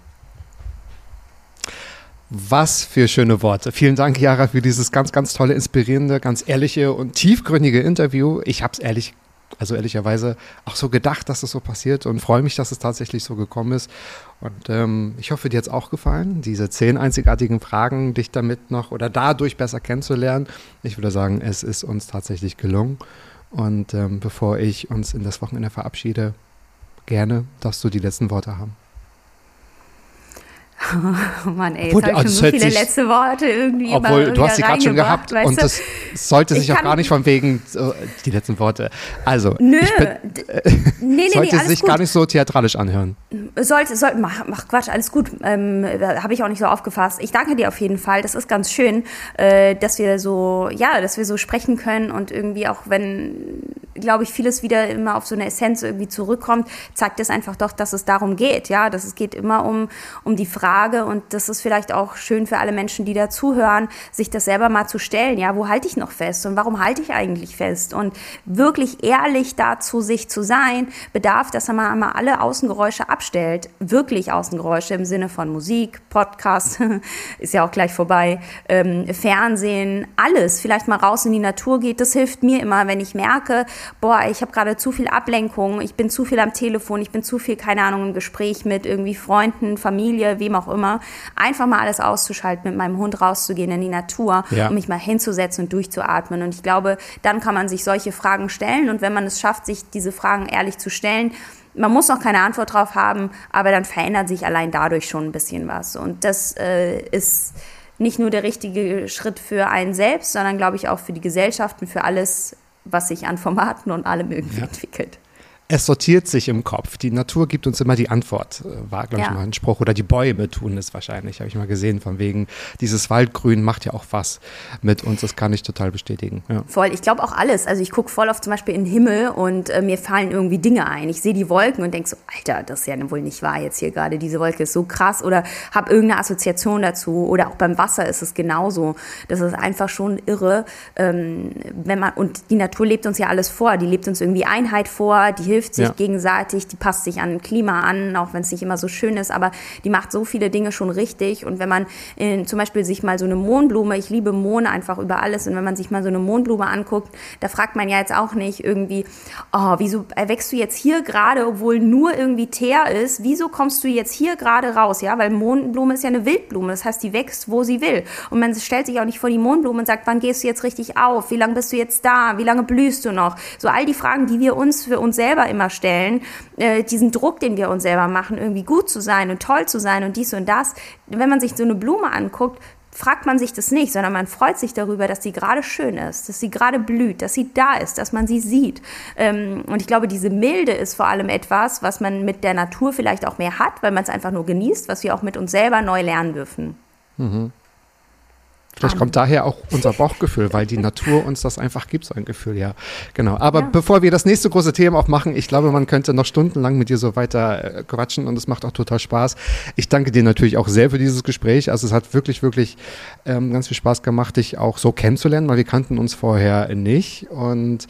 Was für schöne Worte. Vielen Dank, Jara, für dieses ganz, ganz tolle, inspirierende, ganz ehrliche und tiefgründige Interview. Ich habe es ehrlich also ehrlicherweise auch so gedacht, dass das so passiert und freue mich, dass es tatsächlich so gekommen ist. Und ähm, ich hoffe, dir hat es auch gefallen, diese zehn einzigartigen Fragen, dich damit noch oder dadurch besser kennenzulernen. Ich würde sagen, es ist uns tatsächlich gelungen. Und ähm, bevor ich uns in das Wochenende verabschiede, gerne darfst du die letzten Worte haben. Oh Mann, ey, jetzt habe ich schon so viele letzte Worte irgendwie Obwohl, du hast sie gerade schon gehabt weißt du? und das sollte sich auch gar nicht von wegen äh, die letzten Worte. Also, Nö, bin, äh, nee, nee, sollte nee, sich gut. gar nicht so theatralisch anhören. Sollte, sollte, mach, mach Quatsch, alles gut. Ähm, habe ich auch nicht so aufgefasst. Ich danke dir auf jeden Fall. Das ist ganz schön, äh, dass wir so, ja, dass wir so sprechen können und irgendwie auch wenn, glaube ich, vieles wieder immer auf so eine Essenz irgendwie zurückkommt, zeigt es einfach doch, dass es darum geht, ja, dass es geht immer um, um die Frage, Frage und das ist vielleicht auch schön für alle Menschen, die da zuhören, sich das selber mal zu stellen. Ja, wo halte ich noch fest und warum halte ich eigentlich fest? Und wirklich ehrlich dazu, sich zu sein, bedarf, dass man mal alle Außengeräusche abstellt. Wirklich Außengeräusche im Sinne von Musik, Podcast, ist ja auch gleich vorbei, ähm, Fernsehen, alles. Vielleicht mal raus in die Natur geht. Das hilft mir immer, wenn ich merke, boah, ich habe gerade zu viel Ablenkung, ich bin zu viel am Telefon, ich bin zu viel, keine Ahnung, im Gespräch mit irgendwie Freunden, Familie, wem auch auch immer, einfach mal alles auszuschalten, mit meinem Hund rauszugehen in die Natur ja. und mich mal hinzusetzen und durchzuatmen. Und ich glaube, dann kann man sich solche Fragen stellen. Und wenn man es schafft, sich diese Fragen ehrlich zu stellen, man muss noch keine Antwort drauf haben, aber dann verändert sich allein dadurch schon ein bisschen was. Und das äh, ist nicht nur der richtige Schritt für einen selbst, sondern glaube ich auch für die Gesellschaften, für alles, was sich an Formaten und allem irgendwie ja. entwickelt. Es sortiert sich im Kopf. Die Natur gibt uns immer die Antwort, äh, war, glaube Ja. ich, mal ein Spruch. Oder die Bäume tun es wahrscheinlich, habe ich mal gesehen, von wegen, dieses Waldgrün macht ja auch was mit uns. Das kann ich total bestätigen. Ja. Voll, ich glaube auch alles. Also ich gucke voll oft zum Beispiel in den Himmel und äh, mir fallen irgendwie Dinge ein. Ich sehe die Wolken und denke so, Alter, das ist ja wohl nicht wahr jetzt hier gerade. Diese Wolke ist so krass oder habe irgendeine Assoziation dazu. Oder auch beim Wasser ist es genauso. Das ist einfach schon irre. Ähm, wenn man, und die Natur lebt uns ja alles vor. Die lebt uns irgendwie Einheit vor, die hilft sich Ja. gegenseitig, die passt sich an Klima an, auch wenn es nicht immer so schön ist, aber die macht so viele Dinge schon richtig. Und wenn man in, zum Beispiel sich mal so eine Mohnblume, ich liebe Mohn einfach über alles, und wenn man sich mal so eine Mohnblume anguckt, da fragt man ja jetzt auch nicht irgendwie, oh, wieso erwächst du jetzt hier gerade, obwohl nur irgendwie Teer ist, wieso kommst du jetzt hier gerade raus? Ja, weil Mohnblume ist ja eine Wildblume, das heißt, die wächst, wo sie will. Und man stellt sich auch nicht vor die Mohnblume und sagt, wann gehst du jetzt richtig auf? Wie lange bist du jetzt da? Wie lange blühst du noch? So all die Fragen, die wir uns für uns selber immer stellen, äh, diesen Druck, den wir uns selber machen, irgendwie gut zu sein und toll zu sein und dies und das. Wenn man sich so eine Blume anguckt, fragt man sich das nicht, sondern man freut sich darüber, dass sie gerade schön ist, dass sie gerade blüht, dass sie da ist, dass man sie sieht. Ähm, und ich glaube, diese Milde ist vor allem etwas, was man mit der Natur vielleicht auch mehr hat, weil man es einfach nur genießt, was wir auch mit uns selber neu lernen dürfen. Vielleicht kommt daher auch unser Bauchgefühl, weil die Natur uns das einfach gibt, so ein Gefühl, ja. Genau. Aber bevor wir das nächste große Thema aufmachen, ich glaube, man könnte noch stundenlang mit dir so weiter äh, quatschen und es macht auch total Spaß. Ich danke dir natürlich auch sehr für dieses Gespräch. Also es hat wirklich, wirklich ähm, ganz viel Spaß gemacht, dich auch so kennenzulernen, weil wir kannten uns vorher nicht. Und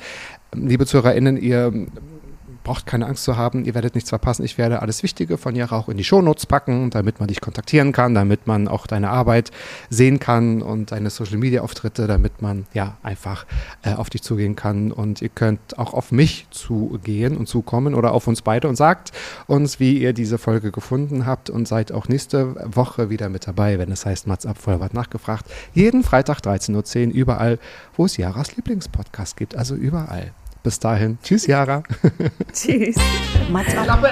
ähm, liebe ZuhörerInnen, ihr braucht keine Angst zu haben, ihr werdet nichts verpassen. Ich werde alles Wichtige von Jara auch in die Shownotes packen, damit man dich kontaktieren kann, damit man auch deine Arbeit sehen kann und deine Social Media Auftritte, damit man ja einfach äh, auf dich zugehen kann. Und ihr könnt auch auf mich zugehen und zukommen oder auf uns beide und sagt uns, wie ihr diese Folge gefunden habt und seid auch nächste Woche wieder mit dabei, wenn es heißt Mats ab Vollbart nachgefragt. Jeden Freitag 13.10 Uhr überall, wo es Jaras Lieblingspodcast gibt, also überall. Bis dahin. Tschüss, Jara. Tschüss. Mats ab.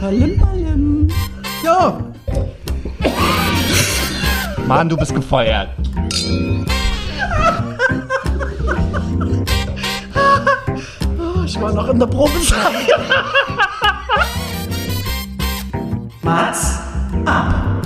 Palim, palim. So. Mann, du bist gefeuert. Ich war noch in der Probezeit. Mats ab.